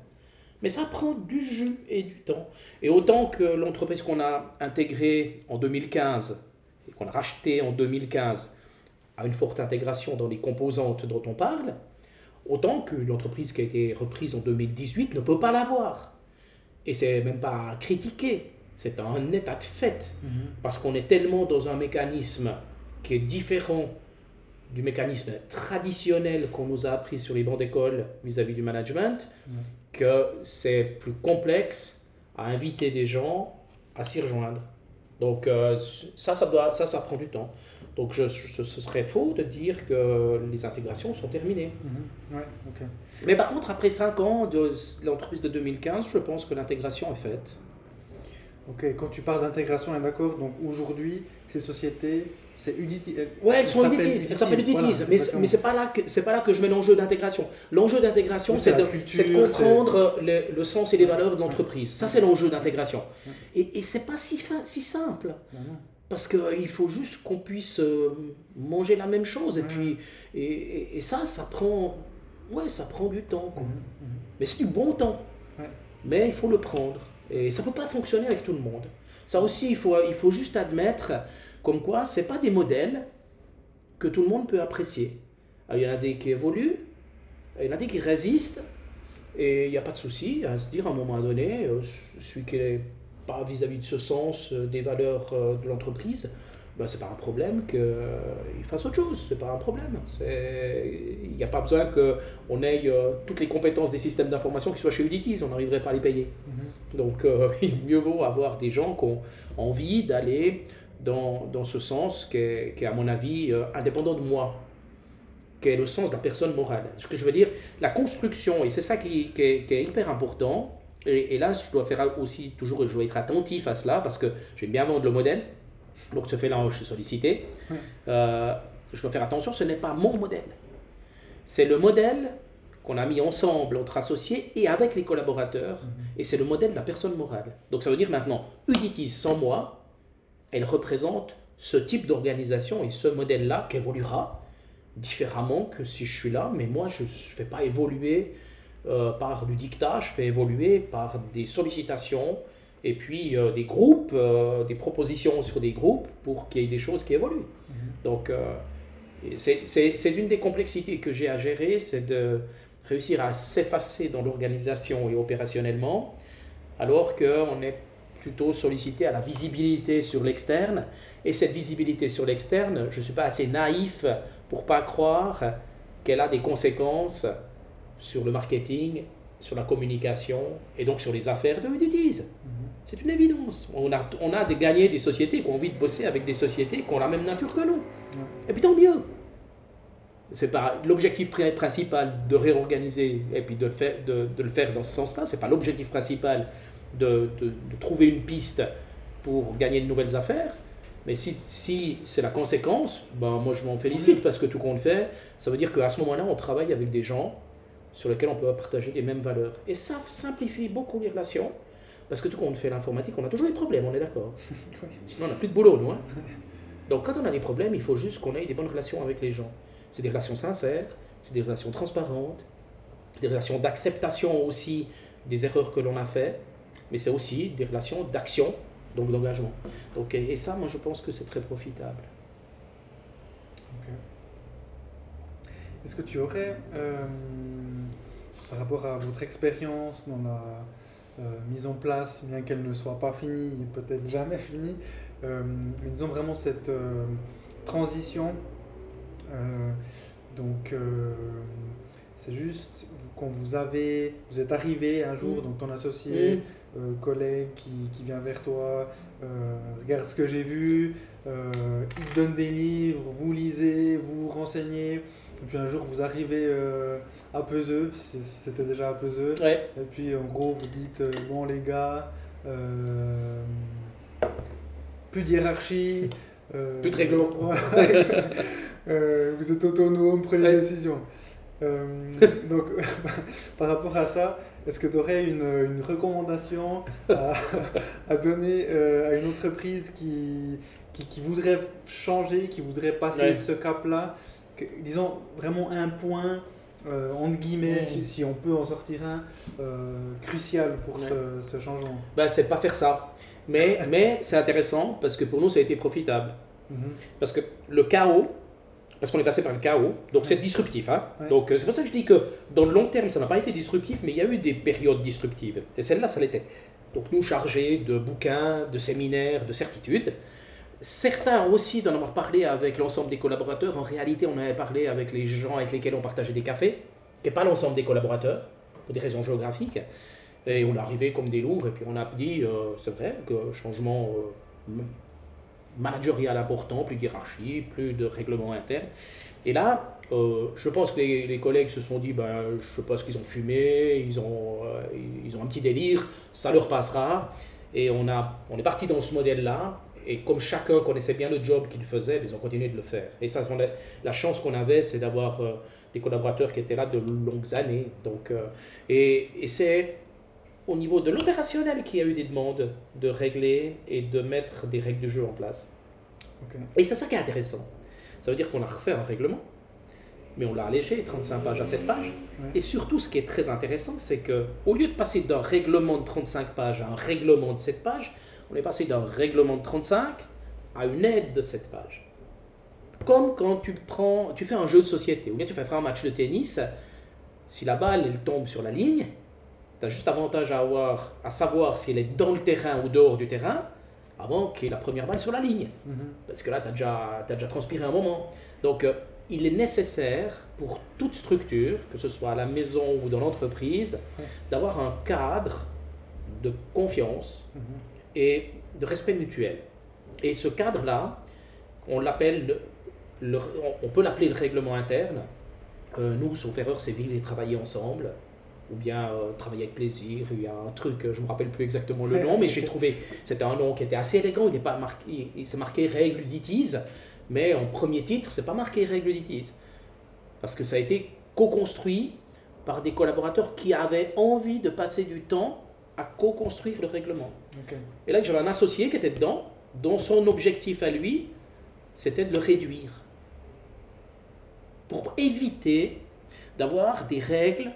Mais ça prend du jus et du temps. Et autant que l'entreprise qu'on a intégrée en 2015 et qu'on a rachetée en 2015 a une forte intégration dans les composantes dont on parle, autant que l'entreprise qui a été reprise en 2018 ne peut pas l'avoir. Et c'est même pas critiqué, c'est un état de fait. Mhm. Parce qu'on est tellement dans un mécanisme qui est différent du mécanisme traditionnel qu'on nous a appris sur les bancs d'école vis-à-vis du management, que c'est plus complexe à inviter des gens à s'y rejoindre. Donc euh, ça, ça, doit, ça, ça prend du temps. Donc je, ce serait faux de dire que les intégrations sont terminées. Mhm. Mais par contre, après 5 ans de l'entreprise de 2015, je pense que l'intégration est faite. Ok, quand tu parles d'intégration, d'accord, donc aujourd'hui, ces sociétés c'est Udity. Ouais, elles sont Udity, elles s'appellent Udity. mais mais c'est pas là que pas là que je mets l'enjeu d'intégration. L'enjeu d'intégration, c'est de, de, comprendre le, le, sens et les valeurs de l'entreprise. Ça, c'est l'enjeu d'intégration. Et, et c'est pas si, si simple. Parce qu'il euh, faut juste qu'on puisse euh, manger la même chose. Et puis, et, et, ça, ça prend, ouais, ça prend du temps. Quoi. Mhm, mhm. Mais c'est du bon temps. Mais il faut le prendre. Et ça peut pas fonctionner avec tout le monde. Ça aussi, il faut, il faut juste admettre comme quoi, ce pas des modèles que tout le monde peut apprécier. il y en a des qui évoluent, il y en a des qui résistent, et il n'y a pas de souci à se dire à un moment donné, euh, celui qui n'est pas vis-à-vis de ce sens euh, des valeurs euh, de l'entreprise, ben, c'est pas un problème qu'il fasse autre chose, c'est pas un problème. Il n'y a pas besoin qu'on ait toutes les compétences des systèmes d'information qui soient chez Udity, on n'arriverait pas à les payer. Mm-hmm. Donc il mieux vaut avoir des gens qui ont envie d'aller dans, dans ce sens qui est, à mon avis, euh, indépendant de moi, qui est le sens de la personne morale. Ce que je veux dire, la construction, et c'est ça qui, qui, est, hyper important, et, là, je dois faire aussi toujours, je dois être attentif à cela, parce que j'aime bien vendre le modèle, donc ce fait-là, je suis sollicité. Euh, je dois faire attention, ce n'est pas mon modèle. C'est le modèle qu'on a mis ensemble entre associés et avec les collaborateurs, mhm. et c'est le modèle de la personne morale. Donc ça veut dire maintenant, Uditis sans moi, elle représente ce type d'organisation et ce modèle-là qui évoluera différemment que si je suis là, mais moi je ne fais pas évoluer euh, par du dictat, je fais évoluer par des sollicitations et puis euh, des groupes, euh, des propositions sur des groupes pour qu'il y ait des choses qui évoluent. Mhm. Donc c'est une des complexités que j'ai à gérer, c'est de réussir à s'effacer dans l'organisation et opérationnellement, alors qu'on est plutôt sollicité à la visibilité sur l'externe. Et cette visibilité sur l'externe, je ne suis pas assez naïf pour pas croire qu'elle a des conséquences sur le marketing, sur la communication et donc sur les affaires de Uditiz. C'est une évidence. On a, on a des gagnés des sociétés qui ont envie de bosser avec des sociétés qui ont la même nature que nous. Et puis tant mieux. C'est pas l'objectif principal de réorganiser et puis de le faire, de, de le faire dans ce sens-là. C'est pas l'objectif principal de, de, trouver une piste pour gagner de nouvelles affaires. Mais si, si c'est la conséquence, ben moi je m'en félicite parce que tout compte fait, ça veut dire qu'à ce moment-là, on travaille avec des gens sur lesquels on peut partager les mêmes valeurs. Et ça simplifie beaucoup les relations parce que tout compte fait l'informatique, on a toujours des problèmes, on est d'accord. Sinon, on n'a plus de boulot, nous. Hein. Donc quand on a des problèmes, il faut juste qu'on ait des bonnes relations avec les gens. C'est des relations sincères, c'est des relations transparentes, des relations d'acceptation aussi des erreurs que l'on a fait, mais c'est aussi des relations d'action, donc d'engagement. Donc, et ça, moi, je pense que c'est très profitable. Est-ce que tu aurais, euh, par rapport à votre expérience dans la euh, mise en place, bien qu'elle ne soit pas finie, peut-être jamais finie, euh, mais disons vraiment cette transition euh, donc, euh, c'est juste quand vous avez, vous êtes arrivé un jour, mm. donc ton associé, mm. euh, collègue qui, qui, vient vers toi, regarde ce que j'ai vu, il te donne des livres, vous lisez, vous vous renseignez, et puis un jour vous arrivez à Peseux, c'était déjà à Peseux, et puis en gros vous dites, bon les gars, plus de hiérarchie, plus de règlement. Euh, vous êtes autonome, prenez des décisions. Euh, donc, par rapport à ça, est-ce que tu aurais une, une recommandation à, à donner euh, à une entreprise qui, qui, qui, voudrait changer, qui voudrait passer ce cap-là? Disons vraiment un point, entre guillemets, si, si, on peut en sortir un, crucial pour ce, ce, changement ben, C'est pas faire ça. Mais, mais c'est intéressant parce que pour nous, ça a été profitable. Mhm. Parce que le chaos, parce qu'on est passé par le chaos, donc c'est disruptif. Hein. Donc euh, c'est pour ça que je dis que dans le long terme, ça n'a pas été disruptif, mais il y a eu des périodes disruptives. Et celle-là, ça l'était. Donc nous, chargés de bouquins, de séminaires, de certitudes, certains aussi d'en avoir parlé avec l'ensemble des collaborateurs. En réalité, on avait parlé avec les gens avec lesquels on partageait des cafés, qui pas l'ensemble des collaborateurs, pour des raisons géographiques. Et on est arrivé comme des louvres, et puis on a dit, euh, c'est vrai, que changement euh, important, plus hiérarchie, plus de règlement interne. Et là, euh, je pense que les, collègues se sont dit, ben, je sais pas ce qu'ils ont fumé, ils ont, euh, ils ont un petit délire, ça leur passera. Et on, a, on est parti dans ce modèle-là. Et comme chacun connaissait bien le job qu'il faisait, ils ont continué de le faire. Et ça, la chance qu'on avait, c'est d'avoir euh, des collaborateurs qui étaient là de longues années. Donc, et, et c'est au niveau de l'opérationnel qui a eu des demandes de régler et de mettre des règles de jeu en place. Et c'est ça qui est intéressant. Ça veut dire qu'on a refait un règlement, mais on l'a allégé, 35 pages à 7 pages. Et surtout, ce qui est très intéressant, c'est que au lieu de passer d'un règlement de 35 pages à un règlement de 7 pages, on est passé d'un règlement de 35 à une aide de 7 pages. Comme quand tu, prends, tu fais un jeu de société, ou bien tu fais un match de tennis, si la balle elle tombe sur la ligne, tu as juste avantage à, avoir, à savoir si elle est dans le terrain ou dehors du terrain avant qu'il y ait la première balle sur la ligne. Mhm. Parce que là, tu as déjà, as déjà transpiré un moment. Donc, euh, il est nécessaire pour toute structure, que ce soit à la maison ou dans l'entreprise, d'avoir un cadre de confiance mhm. Et de respect mutuel. Et ce cadre-là, on l'appelle, le, on peut l'appeler le règlement interne. Euh, nous, sauf erreur, c'est vivre et travailler ensemble ou bien euh, travailler avec plaisir. Il y a un truc, je ne me rappelle plus exactement le nom, mais j'ai trouvé, c'était un nom qui était assez élégant, il n'est pas marqué, il s'est marqué règle d'ITIS, mais en premier titre, c'est pas marqué règle d'ITIS. Parce que ça a été co-construit par des collaborateurs qui avaient envie de passer du temps à co-construire le règlement. Et là, j'avais un associé qui était dedans, dont son objectif à lui, c'était de le réduire. Pour éviter d'avoir des règles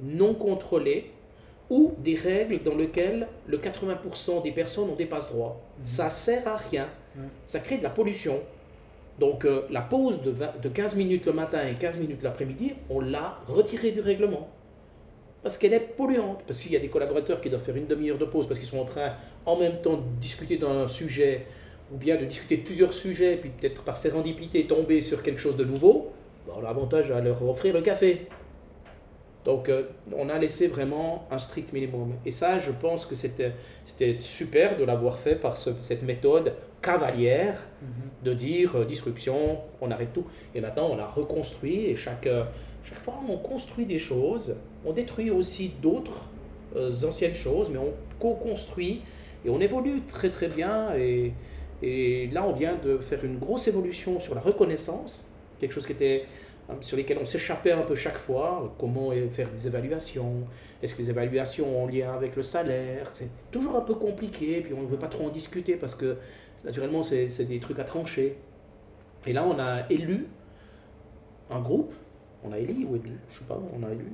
non contrôlées ou des règles dans lesquelles le 80% des personnes ont des passe-droits. Mhm. Ça sert à rien. Ça crée de la pollution. Donc euh, la pause de, de 15 minutes le matin et 15 minutes l'après-midi, on l'a retirée du règlement. Parce qu'elle est polluante. Parce qu'il y a des collaborateurs qui doivent faire une demi-heure de pause parce qu'ils sont en train en même temps de discuter d'un sujet ou bien de discuter de plusieurs sujets, puis peut-être par sérendipité tomber sur quelque chose de nouveau. on a l'avantage à leur offrir le café. Donc, euh, on a laissé vraiment un strict minimum. Et ça, je pense que c'était super de l'avoir fait par ce- cette méthode cavalière Mhm. de dire euh, disruption, on arrête tout. Et maintenant, on a reconstruit et chaque, euh, chaque fois, on construit des choses. On détruit aussi d'autres euh, anciennes choses, mais on co-construit et on évolue très très bien. Et, là, on vient de faire une grosse évolution sur la reconnaissance, quelque chose qui était euh, sur lesquels on s'échappait un peu chaque fois. Comment faire des évaluations? Est-ce que les évaluations ont lien avec le salaire? C'est toujours un peu compliqué, puis on ne veut pas trop en discuter parce que naturellement, c'est c'est des trucs à trancher. Et là, on a élu un groupe, on a élu ou élu, je sais pas, on a élu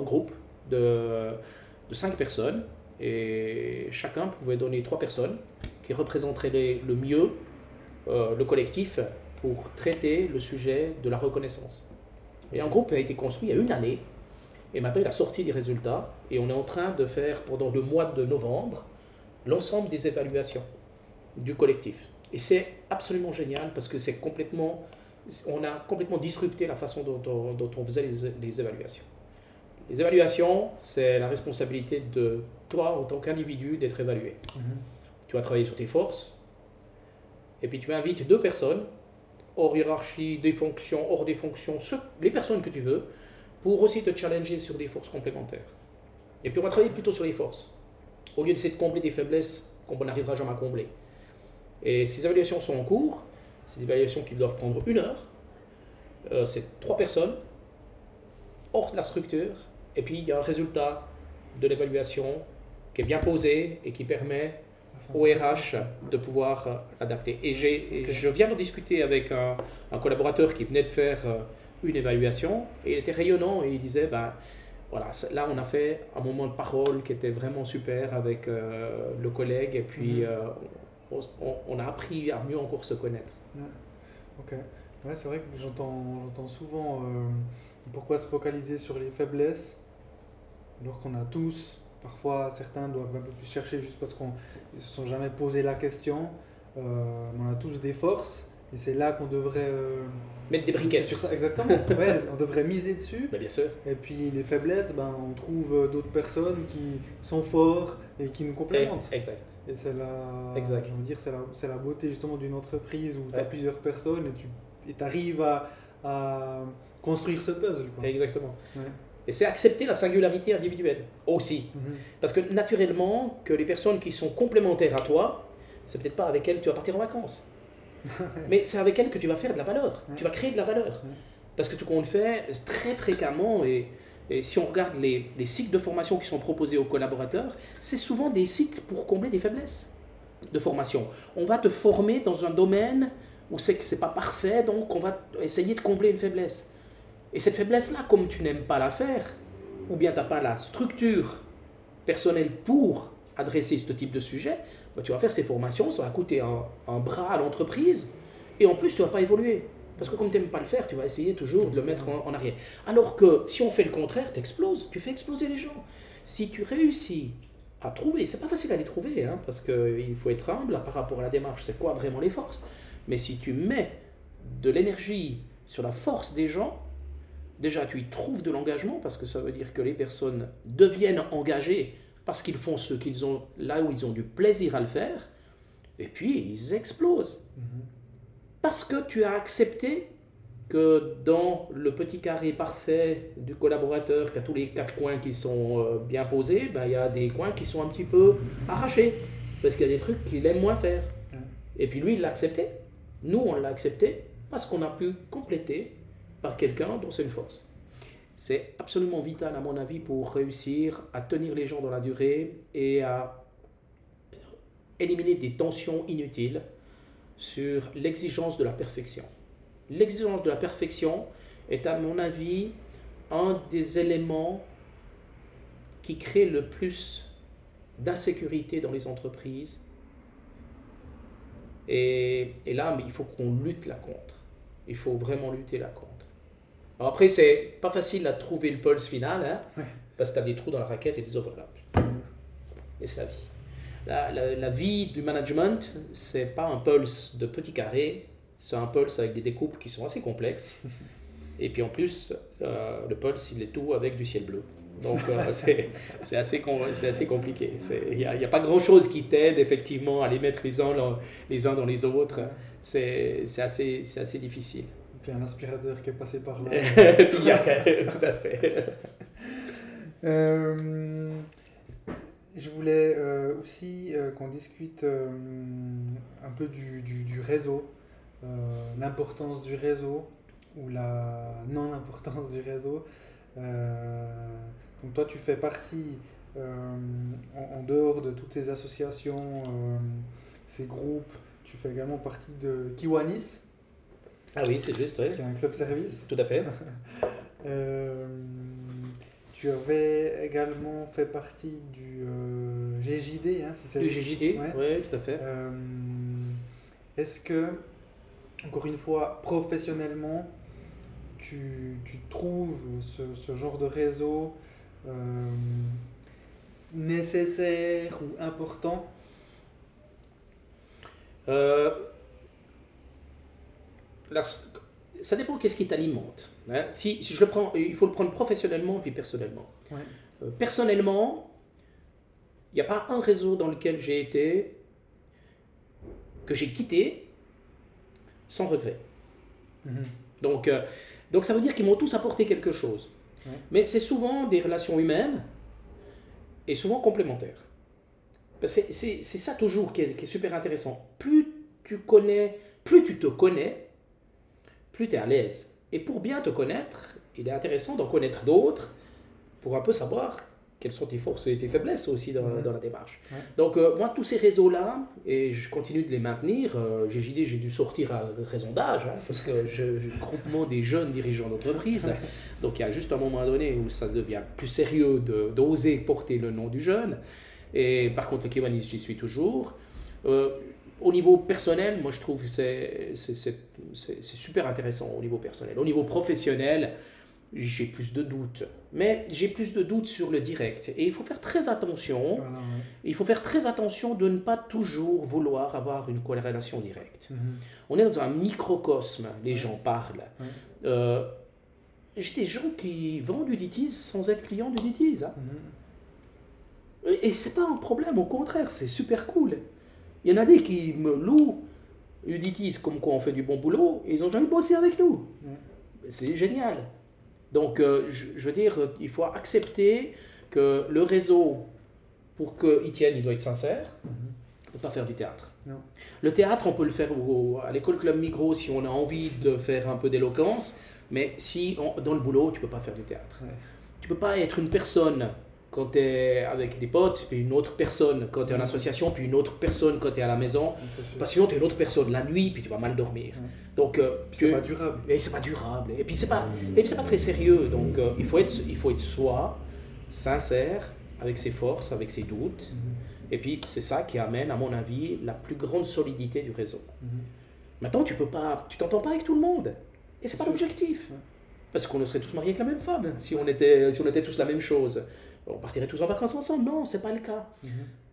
un groupe de, cinq personnes, et chacun pouvait donner trois personnes qui représenteraient le mieux euh, le collectif pour traiter le sujet de la reconnaissance. Et un groupe a été construit il y a une année, et maintenant il a sorti des résultats, et on est en train de faire pendant le mois de novembre l'ensemble des évaluations du collectif. Et c'est absolument génial parce que c'est complètement, on a complètement disrupté la façon dont, on faisait les évaluations. Les évaluations, c'est la responsabilité de toi en tant qu'individu d'être évalué. Mhm. Tu vas travailler sur tes forces, et puis tu invites deux personnes, hors hiérarchie, des fonctions, hors des fonctions, les personnes que tu veux, pour aussi te challenger sur des forces complémentaires. Et puis on va travailler plutôt sur les forces, au lieu d'essayer de combler des faiblesses qu'on n'arrivera jamais à combler. Et ces évaluations sont en cours, c'est des évaluations qui doivent prendre une heure, Euh, c'est trois personnes, hors de la structure, et puis il y a un résultat de l'évaluation qui est bien posé et qui permet au RH de pouvoir euh, l'adapter. Et, et je viens de discuter avec un, un collaborateur qui venait de faire euh, une évaluation et il était rayonnant et il disait, ben, voilà, là on a fait un moment de parole qui était vraiment super avec euh, le collègue et puis Mhm. euh, on, on- on a appris à mieux encore se connaître. Ok. Ouais, c'est vrai que j'entends, j'entends souvent euh, pourquoi se focaliser sur les faiblesses, alors qu'on a tous, parfois certains doivent un peu plus chercher juste parce qu'ils ne se sont jamais posé la question. Euh, on a tous des forces et c'est là qu'on devrait. euh, Mettre des briquettes. sur ça, exactement. Ouais, on devrait miser dessus. Ben, bien sûr. Et puis les faiblesses, ben, on trouve euh, d'autres personnes qui sont forts et qui nous complémentent. Eh, Exact. Et c'est la, Exact. je veux dire, c'est la, c'est la beauté justement d'une entreprise où tu as Ouais. plusieurs personnes et tu arrives à, à construire ce puzzle. Quoi. Exactement. Ouais. Et c'est accepter la singularité individuelle aussi. Mhm. Parce que naturellement, que les personnes qui sont complémentaires à toi, c'est peut-être pas avec elles que tu vas partir en vacances. Mais c'est avec elles que tu vas faire de la valeur. Tu vas créer de la valeur. Parce que tout qu'on le fait très fréquemment, et, et si on regarde les, les cycles de formation qui sont proposés aux collaborateurs, c'est souvent des cycles pour combler des faiblesses de formation. On va te former dans un domaine où c'est que c'est pas parfait, donc on va essayer de combler une faiblesse. Et cette faiblesse-là, comme tu n'aimes pas la faire, ou bien tu n'as pas la structure personnelle pour adresser ce type de sujet, bah, tu vas faire ces formations, ça va coûter un, bras à l'entreprise, et en plus tu ne vas pas évoluer. Parce que comme tu n'aimes pas le faire, tu vas essayer toujours de le mettre en, en arrière. Alors que si on fait le contraire, tu exploses, tu fais exploser les gens. Si tu réussis à trouver, c'est pas facile à les trouver, hein, parce qu'il faut être humble par rapport à la démarche, c'est quoi vraiment les forces? Mais si tu mets de l'énergie sur la force des gens, déjà tu y trouves de l'engagement, parce que ça veut dire que les personnes deviennent engagées parce qu'ils font ce qu'ils ont là où ils ont du plaisir à le faire, et puis ils explosent. Mhm. Parce que tu as accepté que dans le petit carré parfait du collaborateur, qui a tous les quatre coins qui sont euh, bien posés, ben, il y a des coins qui sont un petit peu arrachés. Parce qu'il y a des trucs qu'il aime moins faire. Et puis lui, il l'a accepté. Nous, on l'a accepté parce qu'on a pu compléter par quelqu'un dont c'est une force. C'est absolument vital, à mon avis, pour réussir à tenir les gens dans la durée et à éliminer des tensions inutiles sur l'exigence de la perfection. L'exigence de la perfection est, à mon avis, un des éléments qui crée le plus d'insécurité dans les entreprises. Et, là, il faut qu'on lutte là contre. Il faut vraiment lutter là contre. Alors après, c'est pas facile à trouver le pulse final, hein, Ouais. parce que tu as des trous dans la raquette et des overlaps. Et c'est la vie. La, la- la vie du management, c'est pas un pulse de petits carrés, c'est un pulse avec des découpes qui sont assez complexes. Et puis en plus, euh, le Pulse, il est tout avec du ciel bleu. Donc euh, c'est assez, compliqué. Il n'y a, pas grand-chose qui t'aide effectivement à les mettre les uns dans les, uns dans les autres. C'est c'est assez, c'est assez difficile. Et puis un aspirateur qui est passé par là. Et puis il y a tout à fait. Euh, je voulais euh, aussi euh, qu'on discute un peu du, du- du réseau, l'importance du réseau ou la non-importance du réseau. Donc toi, tu fais partie, en, en dehors de toutes ces associations, ces groupes, tu fais également partie de Kiwanis, Ah oui, c'est juste, oui. qui est un club service. Tout à fait. Euh, tu avais également fait partie du euh, GJD, hein, si c'est GJD, Ouais. oui, tout à fait. Euh, Est-ce que, encore une fois, professionnellement, tu, tu trouves ce, ce genre de réseau nécessaire ou important? La- ça dépend qu'est-ce qui t'alimente. hein. Si, si je le prends, il faut le prendre professionnellement puis personnellement. Ouais. Euh, personnellement, il n'y a pas un réseau dans lequel j'ai été que j'ai quitté sans regret. Donc, euh, donc ça veut dire qu'ils m'ont tous apporté quelque chose. Ouais. Mais c'est souvent des relations humaines et souvent complémentaires. C'est ça toujours qui est, qui est super intéressant. Plus tu connais, plus tu te connais, plus tu es à l'aise. Et pour bien te connaître, il est intéressant d'en connaître d'autres pour un peu savoir quelles sont tes forces et tes faiblesses aussi dans, dans la démarche. Ouais. Donc euh, moi, tous ces réseaux-là, et je continue de les maintenir, euh, GJD, j'ai dû sortir à raison d'âge, hein, parce que je, je groupement des jeunes dirigeants d'entreprise, donc il y a juste un moment donné où ça devient plus sérieux d'oser porter le nom du jeune. Et par contre, le Kiwanis, j'y suis toujours. Euh, au niveau personnel, moi je trouve que c'est super intéressant au niveau personnel. Au niveau professionnel, j'ai plus de doutes. Mais j'ai plus de doutes sur le direct. Et il faut faire très attention. Voilà, ouais. Il faut faire très attention de ne pas toujours vouloir avoir une corrélation directe. Mhm. On est dans un microcosme, les gens parlent. Ouais. Euh, j'ai des gens qui vendent du DITIS sans être clients du DITIS. hein. Mhm. Et, et c'est pas un problème, au contraire, c'est super cool. Il y en a des qui me louent Uditis comme quoi on fait du bon boulot, et ils ont jamais bossé avec nous. C'est génial. Donc, euh, je, je veux dire, euh, il faut accepter que le réseau, pour qu'il tienne, il doit être sincère. Mhm. On ne peut pas faire du théâtre. Non. Le théâtre, on peut le faire au- à l'école Club Migros si on a envie de faire un peu d'éloquence, mais si on- dans le boulot, tu peux pas faire du théâtre. Ouais. Tu peux pas être une personne quand tu es avec des potes, puis une autre personne quand tu es en Mhm. association, puis une autre personne quand tu es à la maison. Parce que sinon, tu es une autre personne la nuit, puis tu vas mal dormir. Ouais. Donc, euh, c'est pas durable. et c'est pas durable. Et puis c'est pas, et puis c'est pas très sérieux. Donc euh, il faut être, il faut être soi, sincère, avec ses forces, avec ses doutes. Et puis c'est ça qui amène, à mon avis, la plus grande solidité du réseau. Maintenant, tu peux pas, tu t'entends pas avec tout le monde. Et c'est pas l'objectif. Parce qu'on ne serait tous mariés avec la même femme si on était, si on était tous la même chose. On partirait tous en vacances ensemble. Non, c'est pas le cas. Mhm.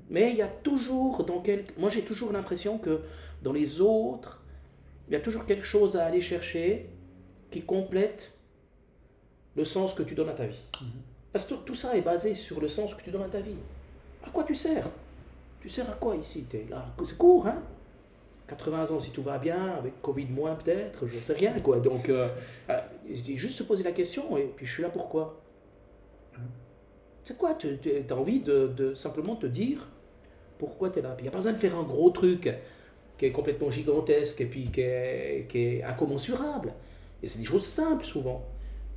Mais il y a toujours, dans quel... moi j'ai toujours l'impression que dans les autres, il y a toujours quelque chose à aller chercher qui complète le sens que tu donnes à ta vie. Mhm. Parce que tout- ça est basé sur le sens que tu donnes à ta vie. À quoi tu sers? Tu sers à quoi ici? Là, c'est court, hein? 80 ans si tout va bien, avec Covid moins peut-être, je ne sais rien quoi. Donc, euh, euh, juste se poser la question, et puis je suis là pourquoi? C'est quoi Tu as envie de, de simplement te dire pourquoi tu es là? Il n'y a pas besoin de faire un gros truc qui est complètement gigantesque et puis qui est, qui est incommensurable. Et c'est des choses simples souvent.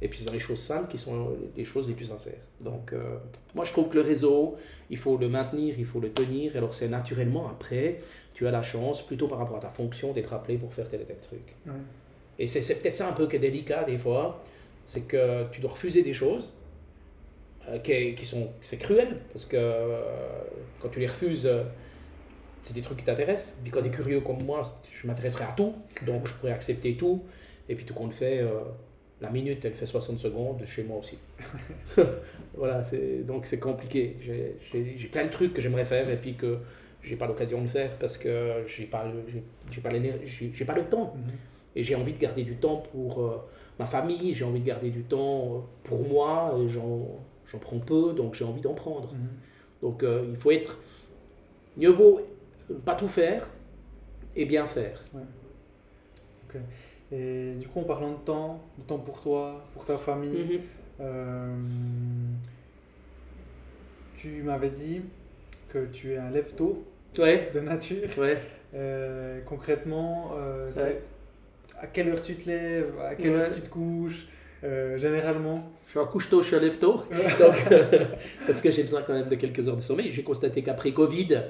Et puis c'est dans les choses simples qui sont les choses les plus sincères. Donc euh, moi je trouve que le réseau, il faut le maintenir, il faut le tenir. Alors c'est naturellement après, tu as la chance, plutôt par rapport à ta fonction, d'être appelé pour faire tel et tel truc. Ouais. Et c'est peut-être ça un peu qui est délicat des fois, c'est que tu dois refuser des choses qui, qui sont c'est cruel parce que euh, quand tu les refuses, euh, c'est des trucs qui t'intéressent. Puis quand tu es curieux comme moi, je m'intéresserai à tout, donc je pourrais accepter tout. Et puis tout compte fait, euh, la minute elle fait 60 secondes chez moi aussi. voilà, donc c'est compliqué. J'ai- plein de trucs que j'aimerais faire et puis que j'ai pas l'occasion de faire parce que j'ai pas j'ai pas l'énergie, j'ai- pas le temps. Mhm. Et j'ai envie de garder du temps pour euh, ma famille, j'ai envie de garder du temps pour moi, et j'en, prends peu, donc j'ai envie d'en prendre. Mhm. Donc euh, il faut être, mieux vaut pas tout faire et bien faire. Et du coup, en parlant de temps, de temps pour toi, pour ta famille, Mhm. euh, tu m'avais dit que tu es un lève-tôt Ouais, de nature. ouais. Euh, concrètement, euh, Ouais. à quelle heure tu te lèves, à quelle heure tu te couches, euh, généralement. Je suis un couche-tôt, je suis un lève-tôt. Euh, parce que j'ai besoin quand même de quelques heures de sommeil. J'ai constaté qu'après Covid,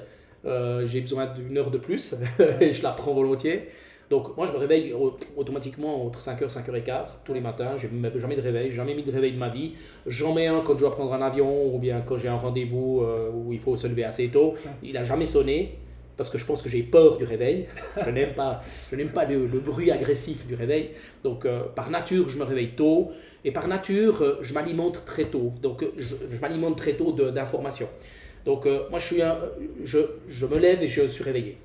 euh, j'ai besoin d'une heure de plus et je la prends volontiers. Donc, moi, je me réveille au- automatiquement entre 5h, 5h15 tous les matins. J'ai même jamais de réveil, jamais mis de réveil de ma vie. J'en mets un quand je dois prendre un avion ou bien quand j'ai un rendez-vous où il faut se lever assez tôt. Il n'a jamais sonné parce que je pense que j'ai peur du réveil. Je n'aime pas, je n'aime pas le, le bruit agressif du réveil. Donc, euh, par nature, je me réveille tôt. Et par nature, euh, je m'alimente très tôt. Donc, euh, je, je m'alimente très tôt d'informations. Donc, euh, moi, je, suis un- je, je me lève et je suis réveillé.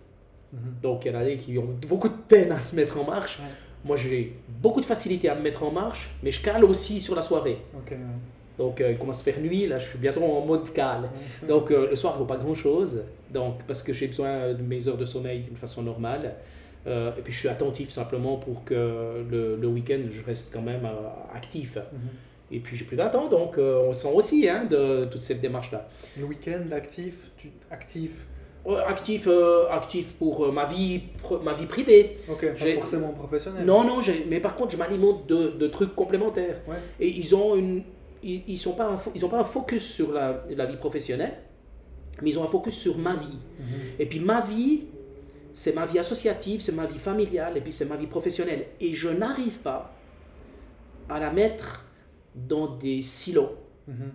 Mhm. Donc, il y en a des qui ont beaucoup de peine à se mettre en marche. Ouais. Moi, j'ai beaucoup de facilité à me mettre en marche, mais je cale aussi sur la soirée. Ok, ouais. Donc, euh, il commence à faire nuit. Là, je suis bientôt en mode cale. Donc euh, le soir, il ne vaut pas grand-chose, donc, parce que j'ai besoin de mes heures de sommeil d'une façon normale. Euh, et puis je suis attentif simplement pour que le, le week-end, je reste quand même actif. Mhm. Et puis j'ai plus temps, donc on sent aussi hein, de toute cette démarche-là. Le week-end, actif, tu actif? Actif, euh, actif pour euh, ma, vie, ma vie privée. Ok, pas forcément professionnel. Non, non, mais par contre, je m'alimente de, de trucs complémentaires. Ouais. Et ils ont une, ils, ils sont pas un ils pas un focus sur la, la vie professionnelle, mais ils ont un focus sur ma vie. Mhm. Et puis ma vie, c'est ma vie associative, c'est ma vie familiale, et puis c'est ma vie professionnelle. Et je n'arrive pas à la mettre dans des silos. Mhm.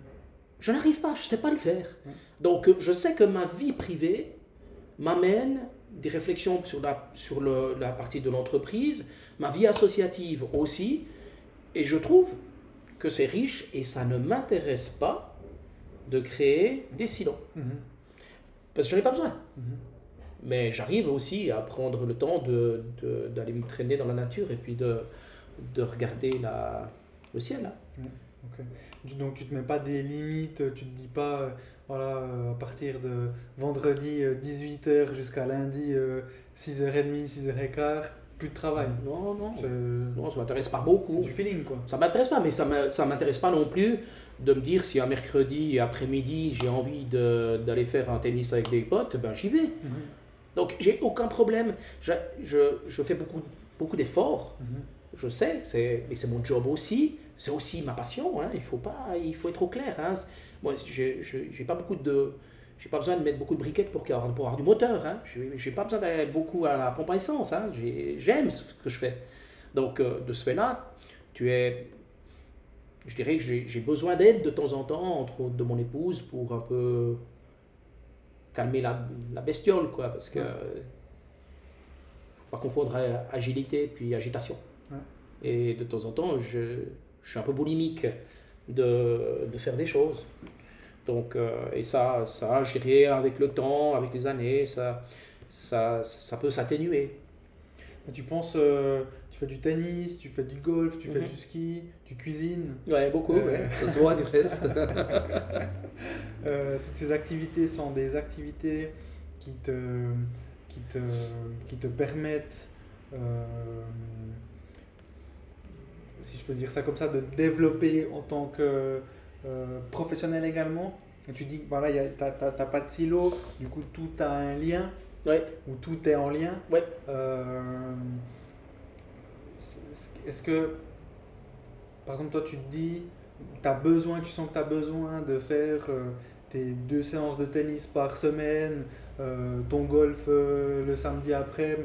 Je n'arrive pas, je ne sais pas le faire. Ouais. Donc euh, je sais que ma vie privée m'amène des réflexions sur la, sur le- la partie de l'entreprise, ma vie associative aussi, et je trouve que c'est riche et ça ne m'intéresse pas de créer des silos. Mhm. Parce que je n'en ai pas besoin. Mhm. Mais j'arrive aussi à prendre le temps de- de- d'aller me traîner dans la nature et puis de, de regarder la, le ciel. Du- Donc tu te mets pas des limites, tu te dis pas, euh, voilà, euh, à partir de vendredi 18h jusqu'à lundi 6h30, 6h15, plus de travail. Non, non, C'est non, ça m'intéresse pas beaucoup. du feeling quoi. Ça m'intéresse pas, mais ça m'intéresse pas non plus de me dire si un mercredi après-midi j'ai envie d'aller faire un tennis avec des potes, ben j'y vais. Mhm. Donc j'ai aucun problème. Je, je, je fais beaucoup, beaucoup d'efforts, Mhm. je sais, c'est- mais c'est mon job aussi. C'est aussi ma passion. hein, Il faut pas, il faut être au clair. hein. Moi, j'ai pas beaucoup de, j'ai pas besoin de mettre beaucoup de briquettes pour, ait- pour avoir du moteur. Hein. J'ai pas besoin d'aller beaucoup à la pompe à essence. Hein. J'ai- J'aime ce que je fais. Donc euh, de ce fait-là, tu es, je dirais que j'ai besoin d'aide de temps en temps, entre autres de mon épouse, pour un peu calmer la, la bestiole, quoi, parce que Ouais. faut pas confondre agilité puis agitation. Ouais. Et de temps en temps, je, je suis un peu boulimique de, de faire des choses. Donc, euh, et ça, ça, je dirais, avec le temps, avec les années, ça, ça, ça peut s'atténuer. Tu penses, euh, tu fais du tennis, tu fais du golf, tu fais Mhm. du ski, tu cuisines. Ouais, beaucoup, Euh. ouais, ça se voit du reste. Euh, toutes ces activités sont des activités qui te, qui te, qui te permettent, si je peux dire ça comme ça, de développer en tant que euh, professionnel également. Et tu dis que voilà, tu n'as pas de silo, du coup tout a un lien, ouais, ou tout est en lien. ouais. Euh, Est-ce que, par exemple, toi tu te dis, tu as besoin, tu sens que tu as besoin de faire euh, tes deux séances de tennis par semaine, euh, ton golf le samedi après,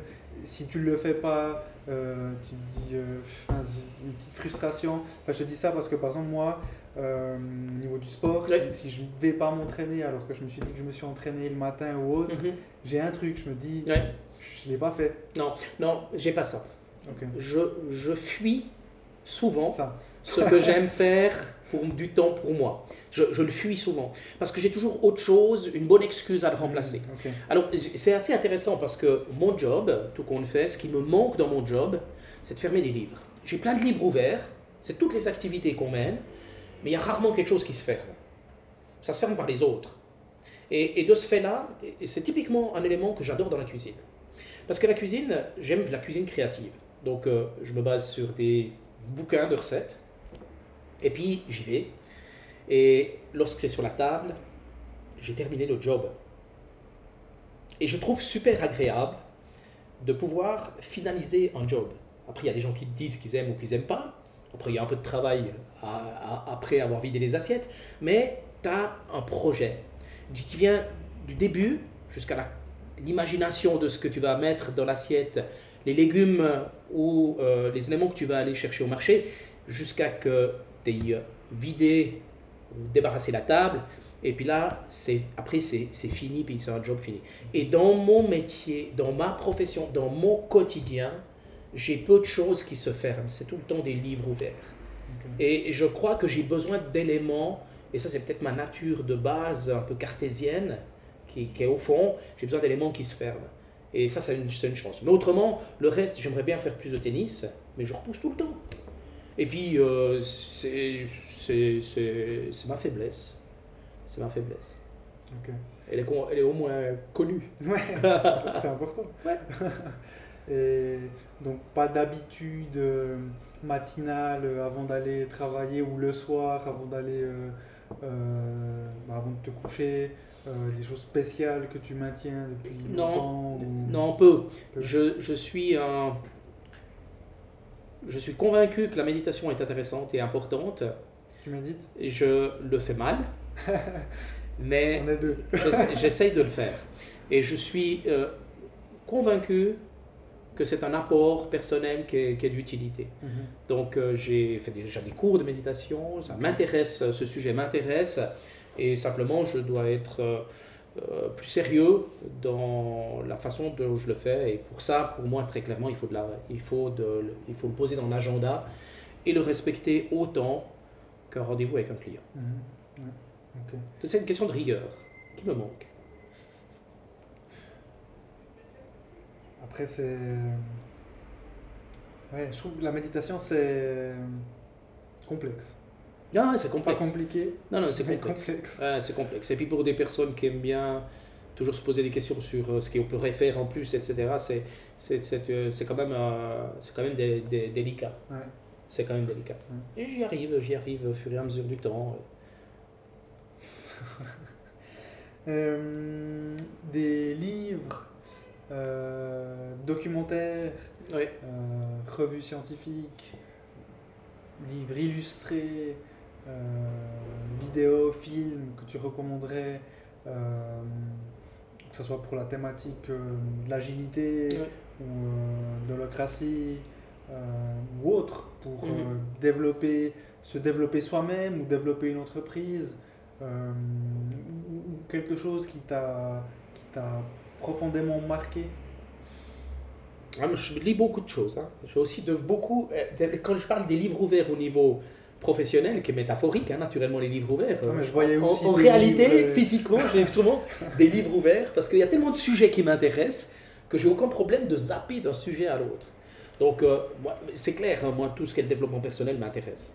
si tu le fais pas, tu te dis, une petite frustration. Enfin, je te dis ça parce que, par exemple, moi, euh, au niveau du sport, si- je ne vais pas m'entraîner alors que je me suis dit que je me suis entraîné le matin ou autre, Mhm. j'ai un truc, je me dis, je ne l'ai pas fait. Non, non, j'ai pas ça. Je, je fuis souvent Ça. ce que j'aime faire pour du temps pour moi. Je, je le fuis souvent parce que j'ai toujours autre chose, une bonne excuse à le remplacer. Mm. Alors, c'est assez intéressant parce que mon job, tout compte fait, ce qui me manque dans mon job, c'est de fermer des livres. J'ai plein de livres ouverts, C'est toutes les activités qu'on mène, mais il y a rarement quelque chose qui se ferme. Ça se ferme par les autres. Et, de ce fait-là, c'est typiquement un élément que j'adore dans la cuisine. Parce que la cuisine, j'aime la cuisine créative. Donc euh, je me base sur des bouquins de recettes, et puis j'y vais. Et lorsque c'est sur la table, j'ai terminé le job. Et je trouve super agréable de pouvoir finaliser un job. Après, il y a des gens qui disent qu'ils aiment ou qu'ils n'aiment pas. Après, il y a un peu de travail après avoir vidé les assiettes. Mais tu as un projet qui vient du début jusqu'à l'imagination de ce que tu vas mettre dans l'assiette, les légumes ou euh, les éléments que tu vas aller chercher au marché, jusqu'à que tu aies vidé ou débarrassé la table. Et puis là, c'est après, c'est fini, puis c'est un job fini. Et dans mon métier, dans ma profession, dans mon quotidien, j'ai peu de choses qui se ferment. C'est tout le temps des livres ouverts. Et je crois que j'ai besoin d'éléments, et ça c'est peut-être ma nature de base un peu cartésienne, qui, est au fond, j'ai besoin d'éléments qui se ferment. Et ça, c'est une, une, chance. Mais autrement, le reste, j'aimerais bien faire plus de tennis, mais je repousse tout le temps. Et puis, euh, c'est ma faiblesse. C'est ma faiblesse. Elle, est, elle est au moins connue. Ouais, c'est important. Ouais. Et donc pas d'habitude euh, matinale avant d'aller travailler ou le soir avant d'aller euh, euh, bah, avant de te coucher, des choses spéciales que tu maintiens depuis non, longtemps Non, peu. Je, je, suis un, je suis convaincu que la méditation est intéressante et importante. Tu médites Je le fais mal, mais j'essaye de le faire. Et je suis convaincu que c'est un apport personnel qui est, d'utilité. Mhm. Donc euh, j'ai fait déjà des cours de méditation, ça m'intéresse, ce sujet m'intéresse, et simplement je dois être euh, euh, plus sérieux dans la façon dont je le fais. Et pour ça, pour moi, très clairement, il faut, de la, il faut, de, il faut le poser dans l'agenda et le respecter autant qu'un rendez-vous avec un client. Mhm. C'est une question de rigueur qui me manque. Après, c'est. Ouais, je trouve que la méditation, c'est complexe. Non, c'est complexe. Pas compliqué. Non, non, c'est complexe. c'est complexe. Et puis pour des personnes qui aiment bien toujours se poser des questions sur euh, ce qu'on pourrait faire en plus, etc., c'est euh, quand même, euh, c'est quand même délicat. Ouais. C'est quand même délicat. Et j'y arrive, j'y arrive au fur et à mesure du temps. des livres euh, documentaires, euh, revues scientifiques, livres illustrés, euh, vidéos, films que tu recommanderais, que ce soit pour la thématique de l'agilité ou de l'holocratie ou autre, pour mhm. développer, se développer soi-même ou développer une entreprise, ou, quelque chose qui t'a profondément marqué ah, Je lis beaucoup de choses. Hein. J'ai aussi de beaucoup. Euh, quand je parle des livres ouverts au niveau professionnel, qui est métaphorique, hein, naturellement, les livres ouverts. mais je voyais aussi en, réalité, euh, physiquement, j'ai souvent des livres ouverts parce qu'il y a tellement de sujets qui m'intéressent que j'ai aucun problème de zapper d'un sujet à l'autre. Donc, euh, c'est clair, hein, moi, tout ce qui est le développement personnel m'intéresse.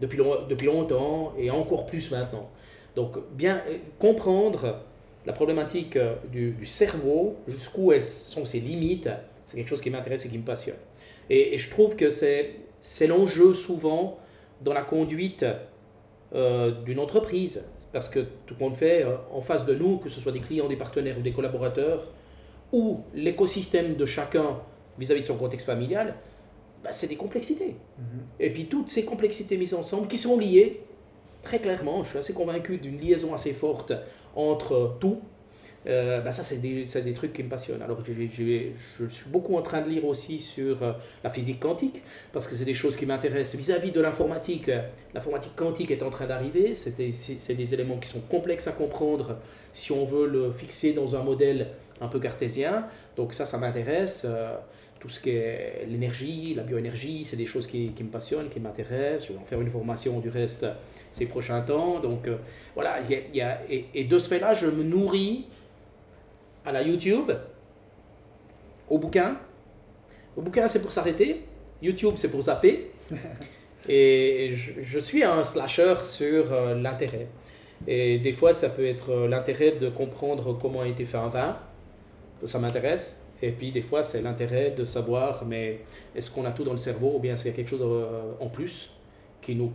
Depuis, depuis longtemps et encore plus maintenant. Donc, bien comprendre la problématique euh, du, cerveau, jusqu'où sont ses limites, c'est quelque chose qui m'intéresse et qui me passionne. Et, je trouve que c'est l'enjeu souvent dans la conduite euh, d'une entreprise, parce que tout le monde fait euh, en face de nous, que ce soit des clients, des partenaires ou des collaborateurs, ou l'écosystème de chacun vis-à-vis de son contexte familial, bah, c'est des complexités. Mm-hmm. Et puis toutes ces complexités mises ensemble, qui sont liées, très clairement, je suis assez convaincu d'une liaison assez forte entre tout, euh, bah ça, c'est des, des, trucs qui me passionnent. Alors, je, je, suis beaucoup en train de lire aussi sur euh, la physique quantique, parce que c'est des choses qui m'intéressent vis-à-vis de l'informatique. L'informatique quantique est en train d'arriver. C'est des, des, éléments qui sont complexes à comprendre si on veut le fixer dans un modèle un peu cartésien. Donc, ça, ça m'intéresse. Tout ce qui est l'énergie, la bioénergie, c'est des choses qui, qui me passionnent, qui m'intéressent. Je vais en faire une formation du reste ces prochains temps. Donc euh, voilà, y a, et, de ce fait-là, je me nourris à la YouTube, au bouquin. Au bouquin, c'est pour s'arrêter. YouTube, c'est pour zapper. Et je, suis un slasher sur euh, l'intérêt. Et des fois, ça peut être euh, l'intérêt de comprendre comment a été fait un vin. Ça m'intéresse. Et puis, des fois, c'est l'intérêt de savoir, mais est-ce qu'on a tout dans le cerveau ou bien est-ce qu'il y a quelque chose euh, en plus qui nous,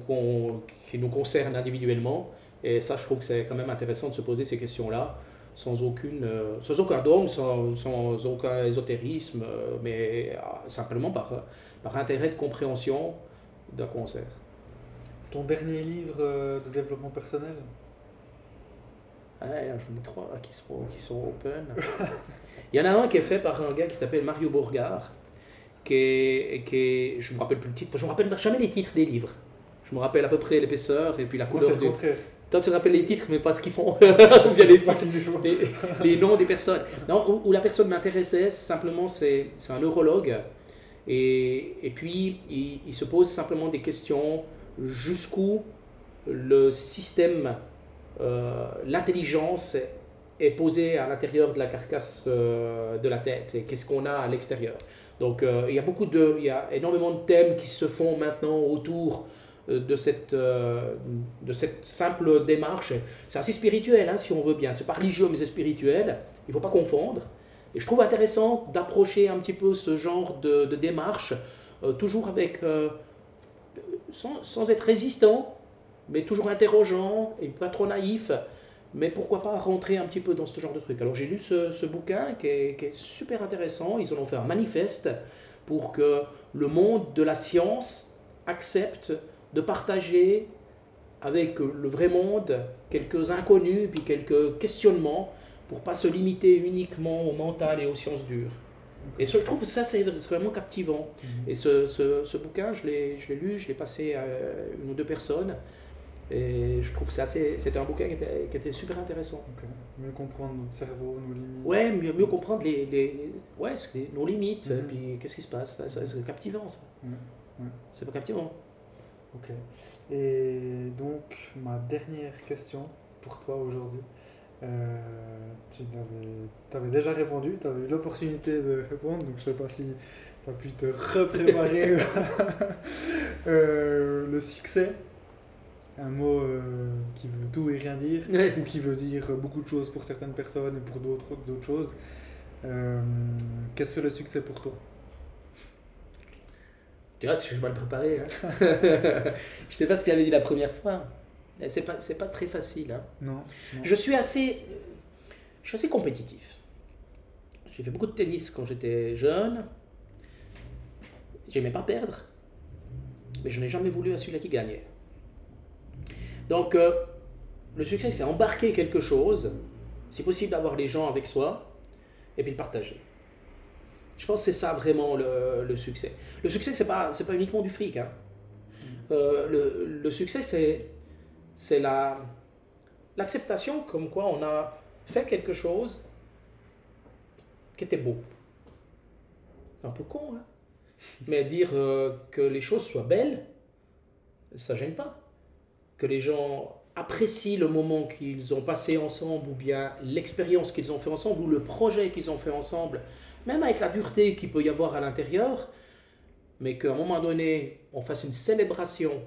qui nous concerne individuellement? Et ça, je trouve que c'est quand même intéressant de se poser ces questions-là sans, aucune, sans aucun dogme, sans, sans aucun ésotérisme, mais simplement par, par intérêt de compréhension d'un concert. Ton dernier livre euh, de développement personnel? Ah, j'en ai trois qui sont, qui sont open. Il y en a un qui est fait par un gars qui s'appelle Mario Bourgard, qui est, qui je me rappelle plus le titre, je me rappelle jamais les titres des livres. Je me rappelle à peu près l'épaisseur et puis la couleur du. Toi, tu te rappelles les titres, mais pas ce qu'ils font, ou bien les, les, les, noms des personnes. Non, où, la personne m'intéressait, simplement, c'est un neurologue et, et puis, il, se pose simplement des questions jusqu'où le système, euh, l'intelligence est posée à l'intérieur de la carcasse euh, de la tête et qu'est-ce qu'on a à l'extérieur? Donc, euh, il y a beaucoup de, il y a énormément de thèmes qui se font maintenant autour de cette, de cette simple démarche. C'est assez spirituel, hein, si on veut bien. C'est pas religieux, mais c'est spirituel. Il ne faut pas confondre. Et je trouve intéressant d'approcher un petit peu ce genre de, démarche, toujours avec, sans, être résistant, mais toujours interrogeant et pas trop naïf. Mais pourquoi pas rentrer un petit peu dans ce genre de truc. Alors j'ai lu ce, bouquin qui est, qui est, super intéressant. Ils en ont fait un manifeste pour que le monde de la science accepte de partager avec le vrai monde quelques inconnus puis quelques questionnements pour pas se limiter uniquement au mental et aux sciences dures. Et je trouve ça, c'est vraiment captivant. Mhm. Et ce, ce, ce, bouquin, je l'ai lu, je l'ai passé à une ou deux personnes. Et je trouve que c'était un bouquin qui était, qui était super intéressant. Mieux comprendre notre cerveau, nos limites. Ouais, mieux, mieux comprendre les, les, ouais, nos limites, mhm. puis qu'est-ce qui se passe. C'est captivant ça. C'est pas captivant. Ok. Et donc, ma dernière question pour toi aujourd'hui. Euh, tu avais, déjà répondu, tu avais eu l'opportunité de répondre, donc je sais pas si tu as pu te repréparer. euh, le succès, un mot euh, qui veut tout et rien dire, ou qui veut dire beaucoup de choses pour certaines personnes et pour d'autres d'autres choses. Euh, qu'est-ce que le succès pour toi? Tu vois, si je suis mal préparé. Hein. je sais pas ce qu'il avait dit la première fois. C'est pas, c'est pas très facile. Hein. Non, Je suis assez, je suis assez compétitif. J'ai fait beaucoup de tennis quand j'étais jeune. J'aimais pas perdre, mais je n'ai jamais voulu à celui-là qui gagnait. Donc, euh, le succès, c'est embarquer quelque chose, si possible d'avoir les gens avec soi, et puis le partager. Je pense que c'est ça vraiment le, le succès. Le succès, c'est pas, c'est pas uniquement du fric. Hein. Mm. Euh, le, le, succès, c'est c'est la, l'acceptation comme quoi on a fait quelque chose qui était beau. Un peu con, hein Mais dire euh, que les choses soient belles, ça gêne pas. Que les gens apprécient le moment qu'ils ont passé ensemble, ou bien l'expérience qu'ils ont fait ensemble, ou le projet qu'ils ont fait ensemble, même avec la dureté qu'il peut y avoir à l'intérieur, mais qu'à un moment donné, on fasse une célébration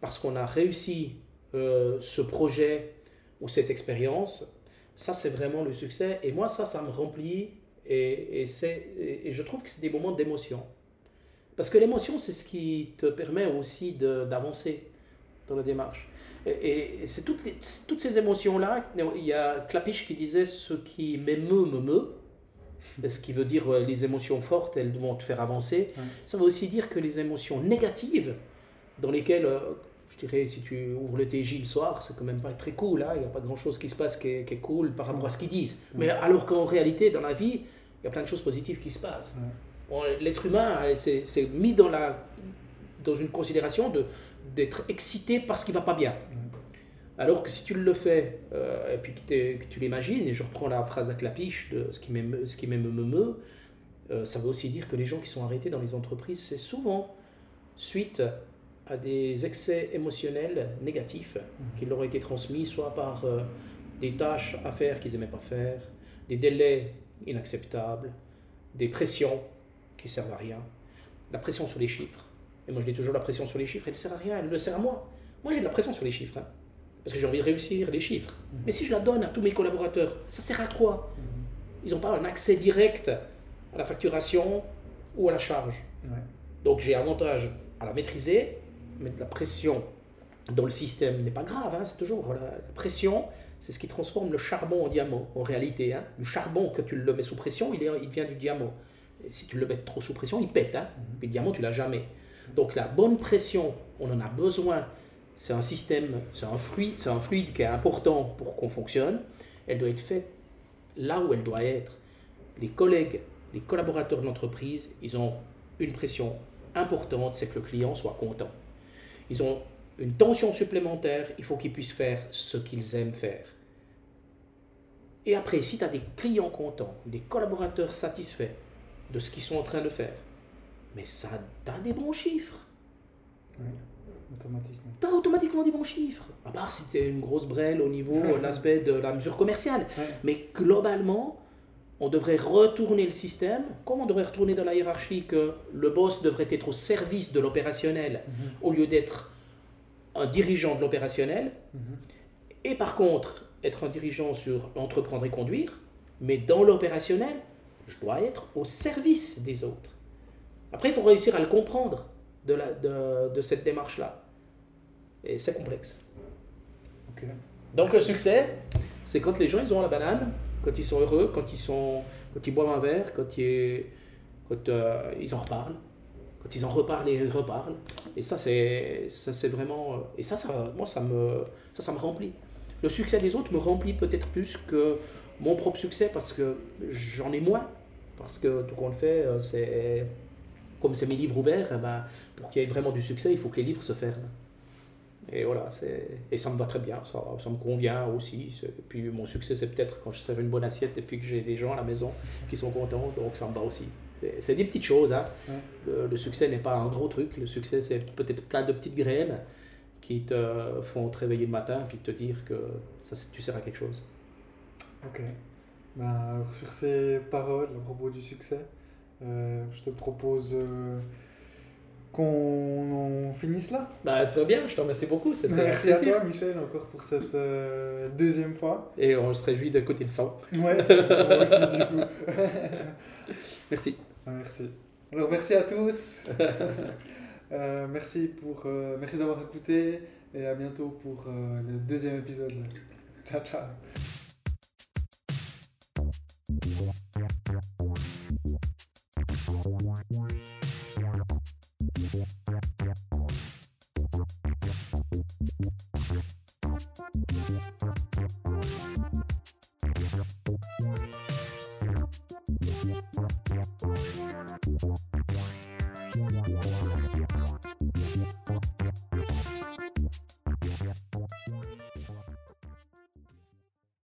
parce qu'on a réussi euh, ce projet ou cette expérience, ça c'est vraiment le succès. Et moi, ça, ça me remplit et, et, et je trouve que c'est des moments d'émotion. Parce que l'émotion, c'est ce qui te permet aussi d'avancer dans la démarche. Et, c'est toutes, toutes, ces émotions-là, il y a Clapiche qui disait ce qui m'émeut, me meut. Ce qui veut dire euh, les émotions fortes, elles vont te faire avancer. Ça veut aussi dire que les émotions négatives, dans lesquelles, euh, je dirais, si tu ouvres le TJ le soir, c'est quand même pas très cool. Hein. Il n'y a pas grand-chose qui se passe qui est, cool par rapport à ce qu'ils disent. Mais alors qu'en réalité, dans la vie, il y a plein de choses positives qui se passent. L'être humain c'est mis dans, la, dans une considération d'être excité parce qu'il va pas bien. Alors que si tu le fais, euh, et puis que, tu l'imagines, et je reprends la phrase à clapiche de ce qui m'aime me me, euh, ça veut aussi dire que les gens qui sont arrêtés dans les entreprises, c'est souvent suite à des excès émotionnels négatifs qui leur ont été transmis soit par euh, des tâches à faire qu'ils n'aimaient pas faire, des délais inacceptables, des pressions qui servent à rien, la pression sur les chiffres. Et moi, je dis toujours la pression sur les chiffres, elle ne sert à rien, elle ne sert à moi. Moi, j'ai de la pression sur les chiffres, hein, parce que j'ai envie de réussir les chiffres. Mhm. Mais si je la donne à tous mes collaborateurs, ça sert à quoi? Ils n'ont pas un accès direct à la facturation ou à la charge. Ouais. Donc j'ai avantage à la maîtriser, mettre la pression dans le système n'est pas grave, hein, c'est toujours la, la pression, c'est ce qui transforme le charbon en diamant en réalité. hein. Le charbon, que tu le mets sous pression, il, est, il vient du diamant. Et si tu le mets trop sous pression, il pète. Hein. Mhm. Puis le diamant, tu l'as jamais. Donc la bonne pression, on en a besoin. C'est un système, c'est un fluide, c'est un fluide qui est important pour qu'on fonctionne. Elle doit être faite là où elle doit être. Les collègues, les collaborateurs de l'entreprise, ils ont une pression importante, c'est que le client soit content. Ils ont une tension supplémentaire, il faut qu'ils puissent faire ce qu'ils aiment faire. Et après, si tu as des clients contents, des collaborateurs satisfaits de ce qu'ils sont en train de faire, mais ça, tu as des bons chiffres. Ouais. Automatiquement. Tu as automatiquement des bons chiffres. À part si tu es une grosse brêle au niveau de l'aspect de la mesure commerciale. Ouais. Mais globalement, on devrait retourner le système, comme on devrait retourner dans la hiérarchie que le boss devrait être au service de l'opérationnel Mhm. au lieu d'être un dirigeant de l'opérationnel? Mhm. Et par contre, être un dirigeant sur entreprendre et conduire, mais dans l'opérationnel, je dois être au service des autres. Après, il faut réussir à le comprendre de, la, de, de cette démarche-là. Et c'est complexe. Donc le succès, c'est quand les gens ils ont la banane, quand ils sont heureux, quand ils, sont, quand ils boivent un verre, quand, ils, quand euh, ils en reparlent, quand ils en reparlent et ils reparlent. Et ça, c'est ça, c'est vraiment... euh, Et ça, ça, moi, ça me, ça, ça me remplit. Le succès des autres me remplit peut-être plus que mon propre succès parce que j'en ai moins. Parce que tout qu'on le fait, euh, c'est... Comme c'est mes livres ouverts, eh ben, pour qu'il y ait vraiment du succès, il faut que les livres se ferment. Et voilà, c'est... et ça me va très bien, ça, ça me convient aussi. Et puis mon succès, c'est peut-être quand je sers une bonne assiette et puis que j'ai des gens à la maison qui sont contents, donc ça me va aussi. C'est des petites choses. Hein. Ouais. Le, le succès n'est pas un gros truc, le succès, c'est peut-être plein de petites graines qui te font te réveiller le matin et puis te dire que ça, tu sers à quelque chose. Ok. Ben, sur ces paroles à propos du succès, euh, je te propose euh, qu'on finisse là. Bah, tu vas bien, je te remercie beaucoup, Merci à toi, Michel, encore pour cette euh, deuxième fois. Et on se réjouit d'écouter le son. Ouais, moi aussi, du coup. Merci. Ah, Merci. Alors, merci à tous. Euh, merci pour, merci d'avoir écouté et à bientôt pour le deuxième épisode. Ciao, ciao.